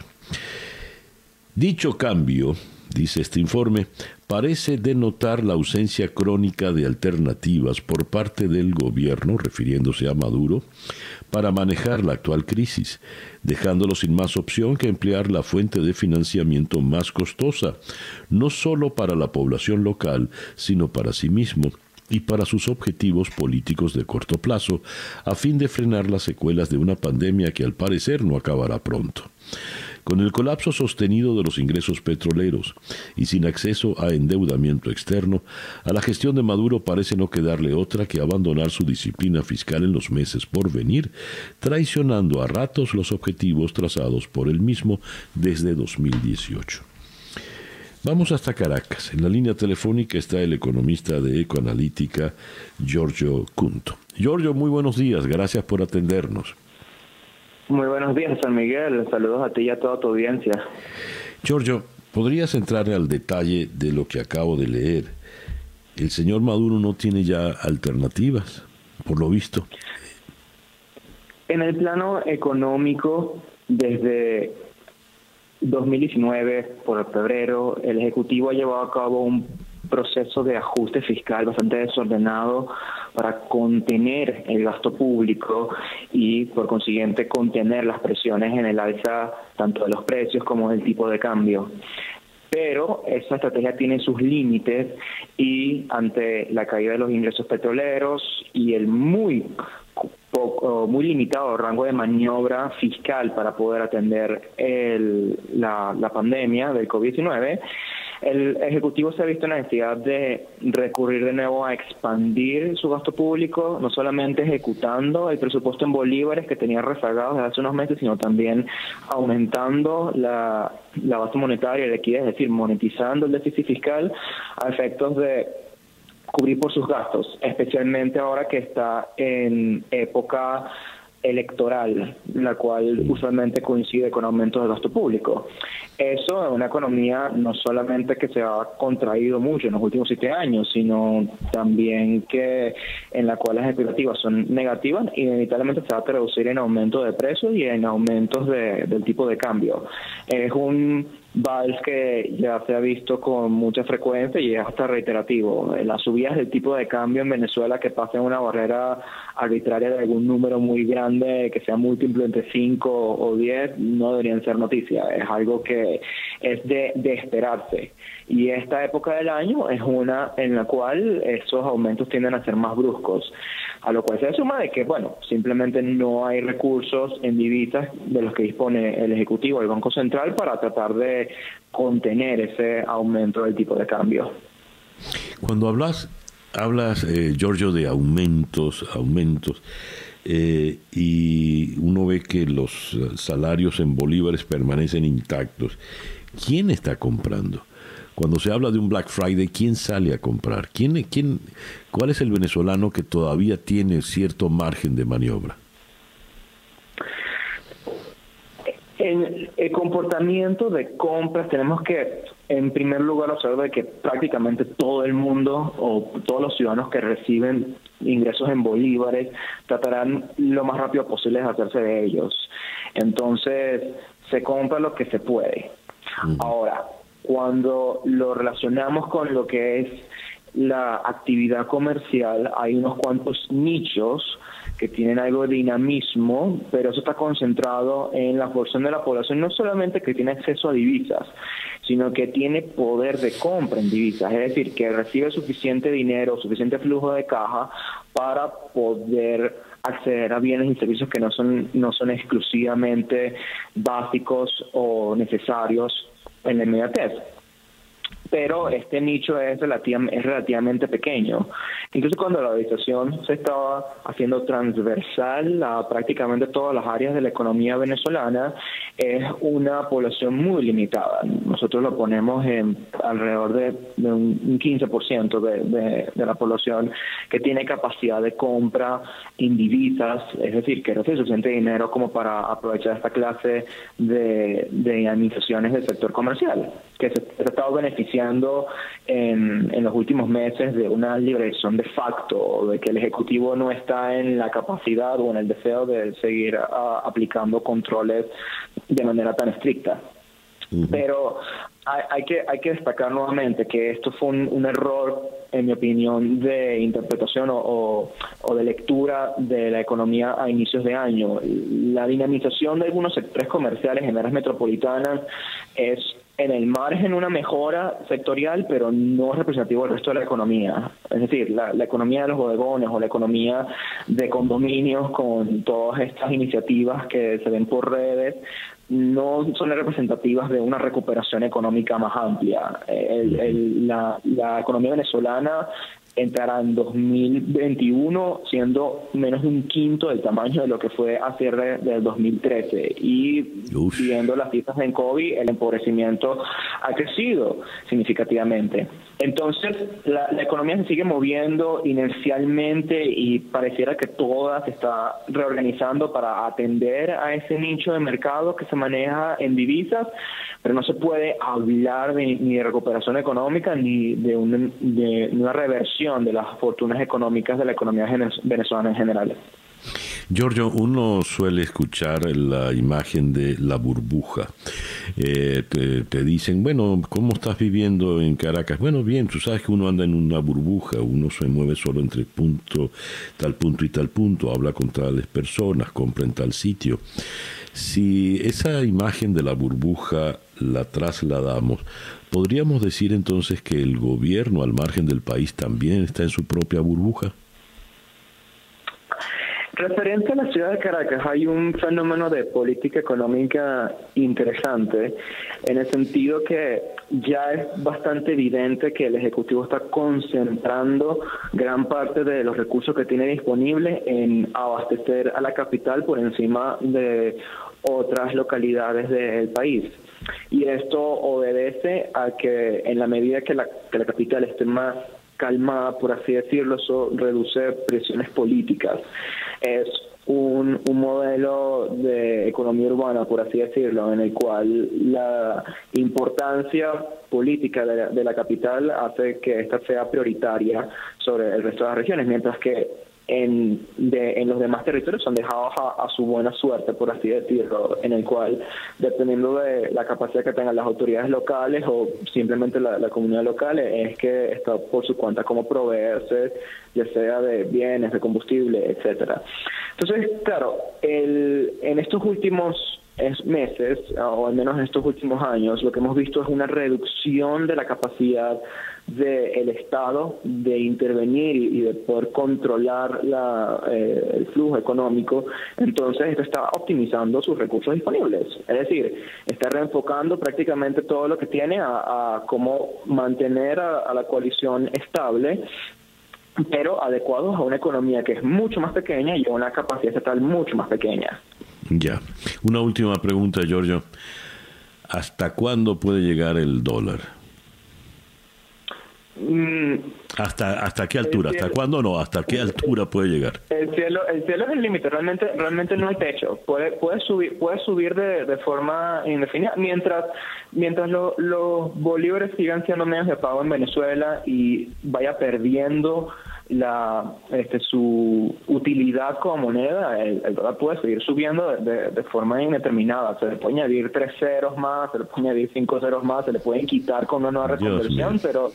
Dicho cambio, dice este informe, parece denotar la ausencia crónica de alternativas por parte del gobierno, refiriéndose a Maduro, para manejar la actual crisis, dejándolo sin más opción que emplear la fuente de financiamiento más costosa, no solo para la población local, sino para sí mismo y para sus objetivos políticos de corto plazo, a fin de frenar las secuelas de una pandemia que al parecer no acabará pronto. Con el colapso sostenido de los ingresos petroleros y sin acceso a endeudamiento externo, a la gestión de Maduro parece no quedarle otra que abandonar su disciplina fiscal en los meses por venir, traicionando a ratos los objetivos trazados por él mismo desde 2018. Vamos hasta Caracas. En la línea telefónica está el economista de Ecoanalítica, Giorgio Cunto. Giorgio, muy buenos días. Gracias por atendernos. Muy buenos días, San Miguel. Saludos a ti y a toda tu audiencia. Giorgio, ¿podrías entrar al detalle de lo que acabo de leer? El señor Maduro no tiene ya alternativas, por lo visto. En el plano económico, desde 2019, por febrero, el Ejecutivo ha llevado a cabo un proceso de ajuste fiscal bastante desordenado para contener el gasto público y por consiguiente contener las presiones en el alza tanto de los precios como del tipo de cambio. Pero esa estrategia tiene sus límites y ante la caída de los ingresos petroleros y el muy poco, muy limitado rango de maniobra fiscal para poder atender el, la, la pandemia del COVID-19, el Ejecutivo se ha visto en la necesidad de recurrir de nuevo a expandir su gasto público, no solamente ejecutando el presupuesto en bolívares que tenía rezagado desde hace unos meses, sino también aumentando la, la base monetaria la equidad, es decir, monetizando el déficit fiscal a efectos de cubrir por sus gastos, especialmente ahora que está en época electoral, la cual usualmente coincide con aumentos de gasto público. Eso es una economía no solamente que se ha contraído mucho en los últimos siete años, sino también que en la cual las expectativas son negativas, inevitablemente se va a traducir en aumento de precios y en aumentos de, del tipo de cambio. Es un vals que ya se ha visto con mucha frecuencia y es hasta reiterativo. Las subidas del tipo de cambio en Venezuela que pasen una barrera arbitraria de algún número muy grande, que sea múltiplo entre 5 o 10, no deberían ser noticias. Es algo que es de, de esperarse. Y esta época del año es una en la cual esos aumentos tienden a ser más bruscos. A lo cual se suma de que, bueno, simplemente no hay recursos en divisas de los que dispone el Ejecutivo, el Banco Central, para tratar de contener ese aumento del tipo de cambio. Cuando hablas, hablas, eh, Giorgio, de aumentos, aumentos, eh, y uno ve que los salarios en bolívares permanecen intactos. ¿Quién está comprando? Cuando se habla de un Black Friday, ¿quién sale a comprar? ¿Quién, quién, ¿Cuál es el venezolano que todavía tiene cierto margen de maniobra? En el comportamiento de compras tenemos que, en primer lugar, observar que prácticamente todo el mundo o todos los ciudadanos que reciben ingresos en bolívares tratarán lo más rápido posible de hacerse de ellos. Entonces, se compra lo que se puede. Ahora, cuando lo relacionamos con lo que es la actividad comercial, hay unos cuantos nichos que tienen algo de dinamismo, pero eso está concentrado en la porción de la población, no solamente que tiene acceso a divisas, sino que tiene poder de compra en divisas, es decir, que recibe suficiente dinero, suficiente flujo de caja para poder acceder a bienes y servicios que no son, no son exclusivamente básicos o necesarios en la inmediatez pero este nicho es, es relativamente pequeño. Incluso cuando la organización se estaba haciendo transversal a prácticamente todas las áreas de la economía venezolana, es una población muy limitada. Nosotros lo ponemos en alrededor de, un 15% de, de, la población que tiene capacidad de compra en divisas, es decir, que recibe suficiente dinero como para aprovechar esta clase de, de administraciones del sector comercial, que se ha estado beneficiando en, en los últimos meses de una liberación de facto, de que el Ejecutivo no está en la capacidad o en el deseo de seguir ah, aplicando controles de manera tan estricta. Pero hay, que, hay que destacar nuevamente que esto fue un, error, en mi opinión, de interpretación o, o, de lectura de la economía a inicios de año. La dinamización de algunos sectores comerciales en áreas metropolitanas es en el margen una mejora sectorial, pero no representativo del resto de la economía. Es decir, la, economía de los bodegones o la economía de condominios con todas estas iniciativas que se ven por redes no son representativas de una recuperación económica más amplia. la, la economía venezolana entrará en 2021 siendo menos de un quinto del tamaño de lo que fue a cierre del 2013 y viendo las cifras en COVID el empobrecimiento ha crecido significativamente. Entonces la, economía se sigue moviendo inercialmente y pareciera que toda se está reorganizando para atender a ese nicho de mercado que se maneja en divisas, pero no se puede hablar ni de recuperación económica ni de de una reversión de las fortunas económicas de la economía venezolana en general. Giorgio, uno suele escuchar la imagen de la burbuja. Eh, te, dicen, bueno, ¿cómo estás viviendo en Caracas? Bueno, bien, tú sabes que uno anda en una burbuja, uno se mueve solo entre punto, tal punto y tal punto, habla con tales personas, compra en tal sitio. Si esa imagen de la burbuja la trasladamos, ¿podríamos decir entonces que el gobierno al margen del país también está en su propia burbuja? Referente a la ciudad de Caracas, hay un fenómeno de política económica interesante, en el sentido que ya es bastante evidente que el Ejecutivo está concentrando gran parte de los recursos que tiene disponibles en abastecer a la capital por encima de otras localidades del país. Y esto obedece a que en la medida que la, que la capital esté más calmada, por así decirlo, eso reduce presiones políticas. Es un, un, modelo de economía urbana, por así decirlo, en el cual la importancia política de la, de la capital hace que esta sea prioritaria sobre el resto de las regiones, mientras que en, de, en los demás territorios son dejados a, su buena suerte, por así decirlo, en el cual, dependiendo de la capacidad que tengan las autoridades locales o simplemente la, comunidad local, es que está por su cuenta cómo proveerse, ya sea de bienes, de combustible, etcétera. Entonces, claro, el, en estos últimos meses, o al menos en estos últimos años, lo que hemos visto es una reducción de la capacidad del Estado de intervenir y, de poder controlar la, eh, el flujo económico, entonces está optimizando sus recursos disponibles. Es decir, está reenfocando prácticamente todo lo que tiene a, cómo mantener a, la coalición estable pero adecuados a una economía que es mucho más pequeña y a una capacidad estatal mucho más pequeña. Ya. Una última pregunta, Giorgio. ¿Hasta cuándo puede llegar el dólar? Mm. ¿Hasta, ¿Hasta qué altura? ¿Hasta cuándo no? ¿Hasta qué altura puede llegar? El cielo, el cielo es el límite, realmente, realmente no hay techo. Puede, puede subir, puede subir de, de forma indefinida mientras, mientras los bolívares sigan siendo medios de pago en Venezuela y vaya perdiendo la este, su utilidad como moneda, el, dólar puede seguir subiendo de, de, forma indeterminada. Se le puede añadir tres ceros más, se le puede añadir cinco ceros más, se le pueden quitar con una nueva reconversión, pero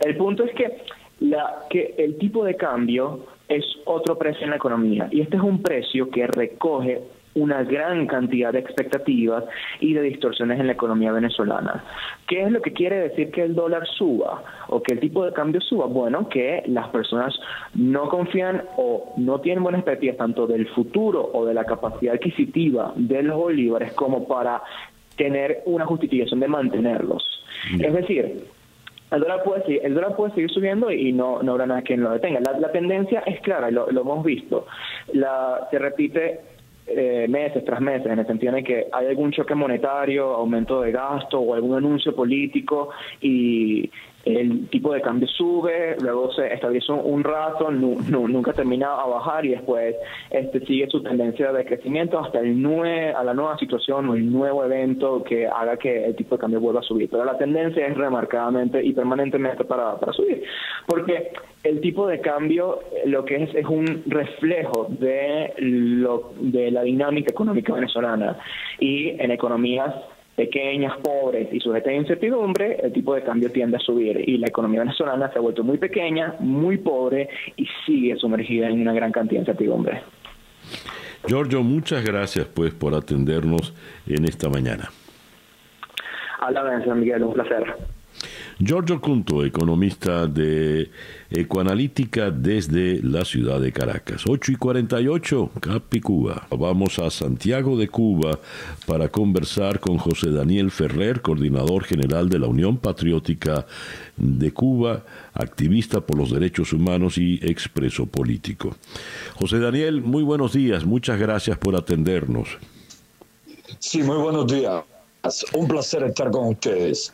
el punto es que la que el tipo de cambio es otro precio en la economía. Y este es un precio que recoge una gran cantidad de expectativas y de distorsiones en la economía venezolana. ¿Qué es lo que quiere decir que el dólar suba o que el tipo de cambio suba? Bueno, que las personas no confían o no tienen buenas expectativas tanto del futuro o de la capacidad adquisitiva de los bolívares como para tener una justificación de mantenerlos. Es decir, el dólar puede seguir, el dólar puede seguir subiendo y no, no habrá nada que lo detenga. La, tendencia es clara, lo, lo hemos visto. La, se repite eh, meses tras meses, en el sentido de que hay algún choque monetario, aumento de gasto o algún anuncio político y el tipo de cambio sube, luego se estabiliza un rato, nunca termina a bajar y después este sigue su tendencia de crecimiento hasta el nue a la nueva situación o el nuevo evento que haga que el tipo de cambio vuelva a subir. Pero la tendencia es remarcadamente y permanentemente para, para subir, porque el tipo de cambio lo que es es un reflejo de, lo, de la dinámica económica venezolana y en economías pequeñas, pobres y sujetas a incertidumbre, el tipo de cambio tiende a subir y la economía venezolana se ha vuelto muy pequeña, muy pobre y sigue sumergida en una gran cantidad de incertidumbre. Giorgio, muchas gracias pues por atendernos en esta mañana. A la Miguel, un placer. Giorgio Cunto, economista de Ecoanalítica desde la ciudad de Caracas. 8 y 48, Capicuba. Vamos a Santiago de Cuba para conversar con José Daniel Ferrer, coordinador general de la Unión Patriótica de Cuba, activista por los derechos humanos y expreso político. José Daniel, muy buenos días, muchas gracias por atendernos. Sí, muy buenos días. Un placer estar con ustedes.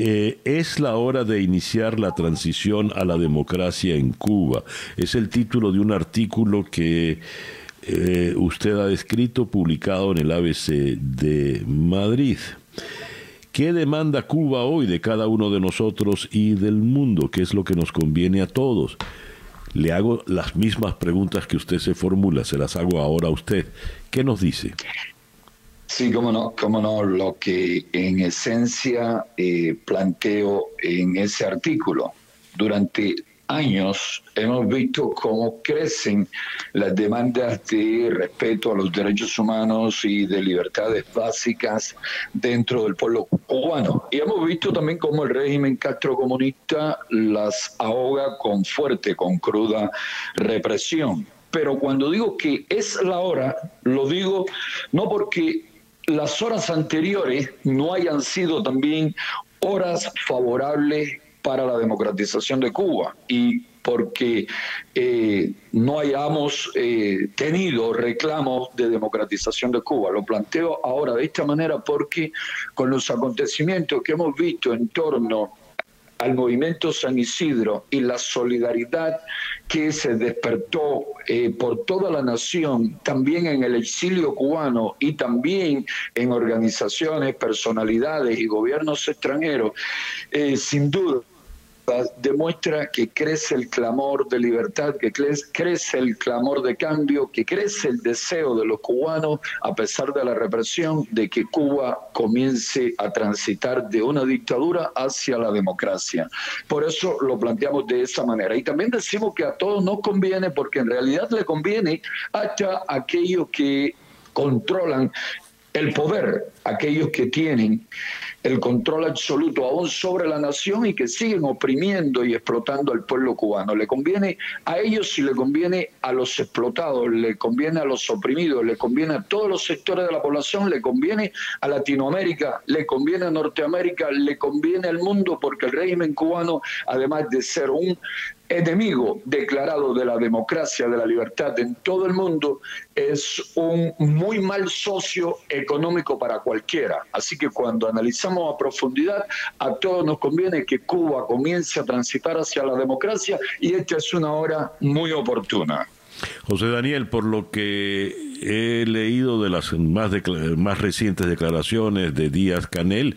Eh, es la hora de iniciar la transición a la democracia en Cuba. Es el título de un artículo que eh, usted ha escrito, publicado en el ABC de Madrid. ¿Qué demanda Cuba hoy de cada uno de nosotros y del mundo? ¿Qué es lo que nos conviene a todos? Le hago las mismas preguntas que usted se formula, se las hago ahora a usted. ¿Qué nos dice? Sí, cómo no, cómo no, lo que en esencia eh, planteo en ese artículo. Durante años hemos visto cómo crecen las demandas de respeto a los derechos humanos y de libertades básicas dentro del pueblo cubano. Y hemos visto también cómo el régimen castrocomunista las ahoga con fuerte, con cruda represión. Pero cuando digo que es la hora, lo digo no porque las horas anteriores no hayan sido también horas favorables para la democratización de Cuba y porque eh, no hayamos eh, tenido reclamos de democratización de Cuba. Lo planteo ahora de esta manera porque con los acontecimientos que hemos visto en torno al movimiento San Isidro y la solidaridad que se despertó eh, por toda la nación, también en el exilio cubano y también en organizaciones, personalidades y gobiernos extranjeros, eh, sin duda demuestra que crece el clamor de libertad, que crece el clamor de cambio, que crece el deseo de los cubanos, a pesar de la represión, de que Cuba comience a transitar de una dictadura hacia la democracia. Por eso lo planteamos de esa manera. Y también decimos que a todos nos conviene, porque en realidad le conviene hasta aquellos que controlan el poder, aquellos que tienen el control absoluto aún sobre la nación y que siguen oprimiendo y explotando al pueblo cubano. Le conviene a ellos y le conviene a los explotados, le conviene a los oprimidos, le conviene a todos los sectores de la población, le conviene a Latinoamérica, le conviene a Norteamérica, le conviene al mundo porque el régimen cubano, además de ser un enemigo declarado de la democracia, de la libertad en todo el mundo, es un muy mal socio económico para cualquiera. Así que cuando analizamos a profundidad, a todos nos conviene que Cuba comience a transitar hacia la democracia y esta es una hora muy oportuna. José Daniel, por lo que he leído de las más, más recientes declaraciones de Díaz Canel,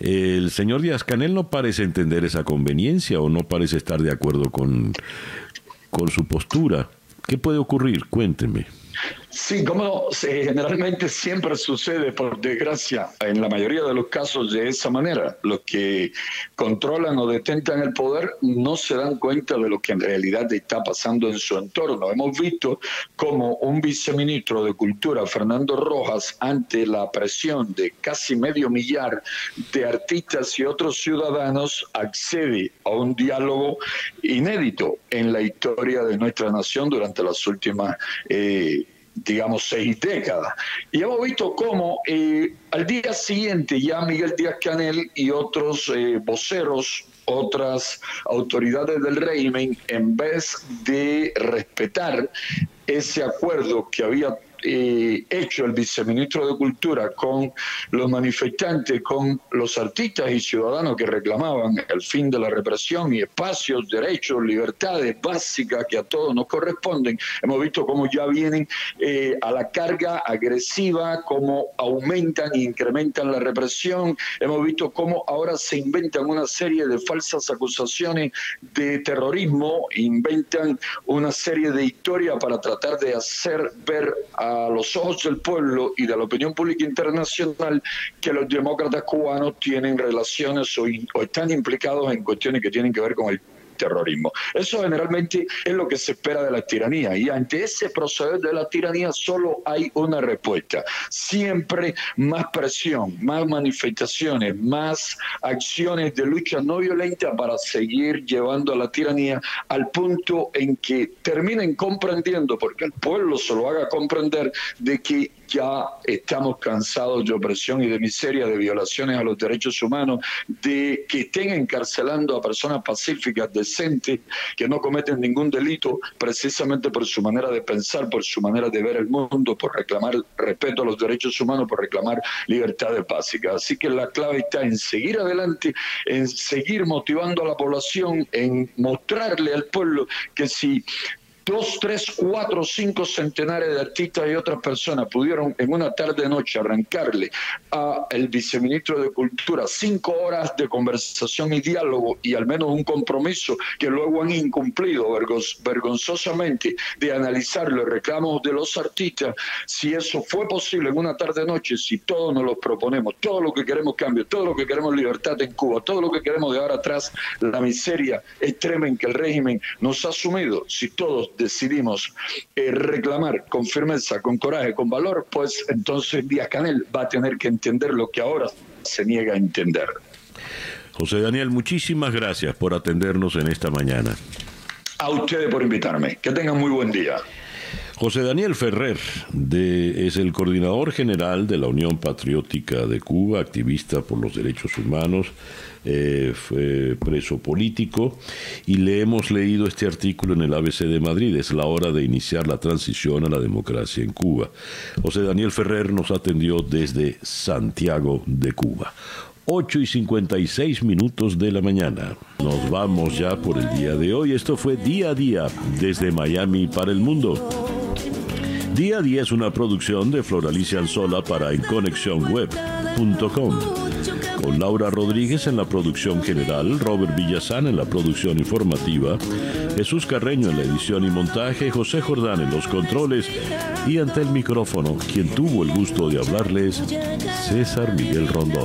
el señor Díaz Canel no parece entender esa conveniencia o no parece estar de acuerdo con, con su postura. ¿Qué puede ocurrir? Cuénteme. Sí, como generalmente siempre sucede, por desgracia, en la mayoría de los casos de esa manera. Los que controlan o detentan el poder no se dan cuenta de lo que en realidad está pasando en su entorno. Hemos visto como un viceministro de Cultura, Fernando Rojas, ante la presión de casi medio millar de artistas y otros ciudadanos, accede a un diálogo inédito en la historia de nuestra nación durante las últimas eh, digamos, seis décadas. Y hemos visto cómo eh, al día siguiente ya Miguel Díaz Canel y otros eh, voceros otras autoridades del régimen, en vez de respetar ese acuerdo que había hecho el viceministro de Cultura con los manifestantes, con los artistas y ciudadanos que reclamaban el fin de la represión y espacios, derechos, libertades básicas que a todos nos corresponden, hemos visto cómo ya vienen eh, a la carga agresiva, cómo aumentan e incrementan la represión, hemos visto cómo ahora se inventan una serie de falsas acusaciones de terrorismo, inventan una serie de historias para tratar de hacer ver a a los ojos del pueblo y de la opinión pública internacional que los demócratas cubanos tienen relaciones o, o están implicados en cuestiones que tienen que ver con el terrorismo. Eso generalmente es lo que se espera de la tiranía y ante ese proceder de la tiranía solo hay una respuesta. Siempre más presión, más manifestaciones, más acciones de lucha no violenta para seguir llevando a la tiranía al punto en que terminen comprendiendo, porque el pueblo se lo haga comprender, de que ya estamos cansados de opresión y de miseria, de violaciones a los derechos humanos, de que estén encarcelando a personas pacíficas, decentes, que no cometen ningún delito precisamente por su manera de pensar, por su manera de ver el mundo, por reclamar respeto a los derechos humanos, por reclamar libertades básicas. Así que la clave está en seguir adelante, en seguir motivando a la población, en mostrarle al pueblo que si dos, tres, cuatro, cinco centenares de artistas y otras personas pudieron en una tarde noche arrancarle a el viceministro de Cultura cinco horas de conversación y diálogo y al menos un compromiso que luego han incumplido vergonzosamente de analizar los reclamos de los artistas, si eso fue posible en una tarde noche, si todos nos lo proponemos, todo lo que queremos cambio, todo lo que queremos libertad en Cuba, todo lo que queremos dejar atrás la miseria extrema en que el régimen nos ha sumido, si todos decidimos eh, reclamar con firmeza, con coraje, con valor, pues entonces Díaz Canel va a tener que entender lo que ahora se niega a entender. José Daniel, muchísimas gracias por atendernos en esta mañana. A ustedes por invitarme. Que tengan muy buen día. José Daniel Ferrer es el coordinador general de la Unión Patriótica de Cuba, activista por los derechos humanos, eh, fue preso político y le hemos leído este artículo en el ABC de Madrid. Es la hora de iniciar la transición a la democracia en Cuba. José Daniel Ferrer nos atendió desde Santiago de Cuba. 8 y 56 minutos de la mañana. Nos vamos ya por el día de hoy. Esto fue Día a Día desde Miami para el mundo. Día a Día es una producción de Floralicia Anzola para EnConexionWeb.com. Con Laura Rodríguez en la producción general, Robert Villazán en la producción informativa, Jesús Carreño en la edición y montaje, José Jordán en los controles y ante el micrófono, quien tuvo el gusto de hablarles, César Miguel Rondón.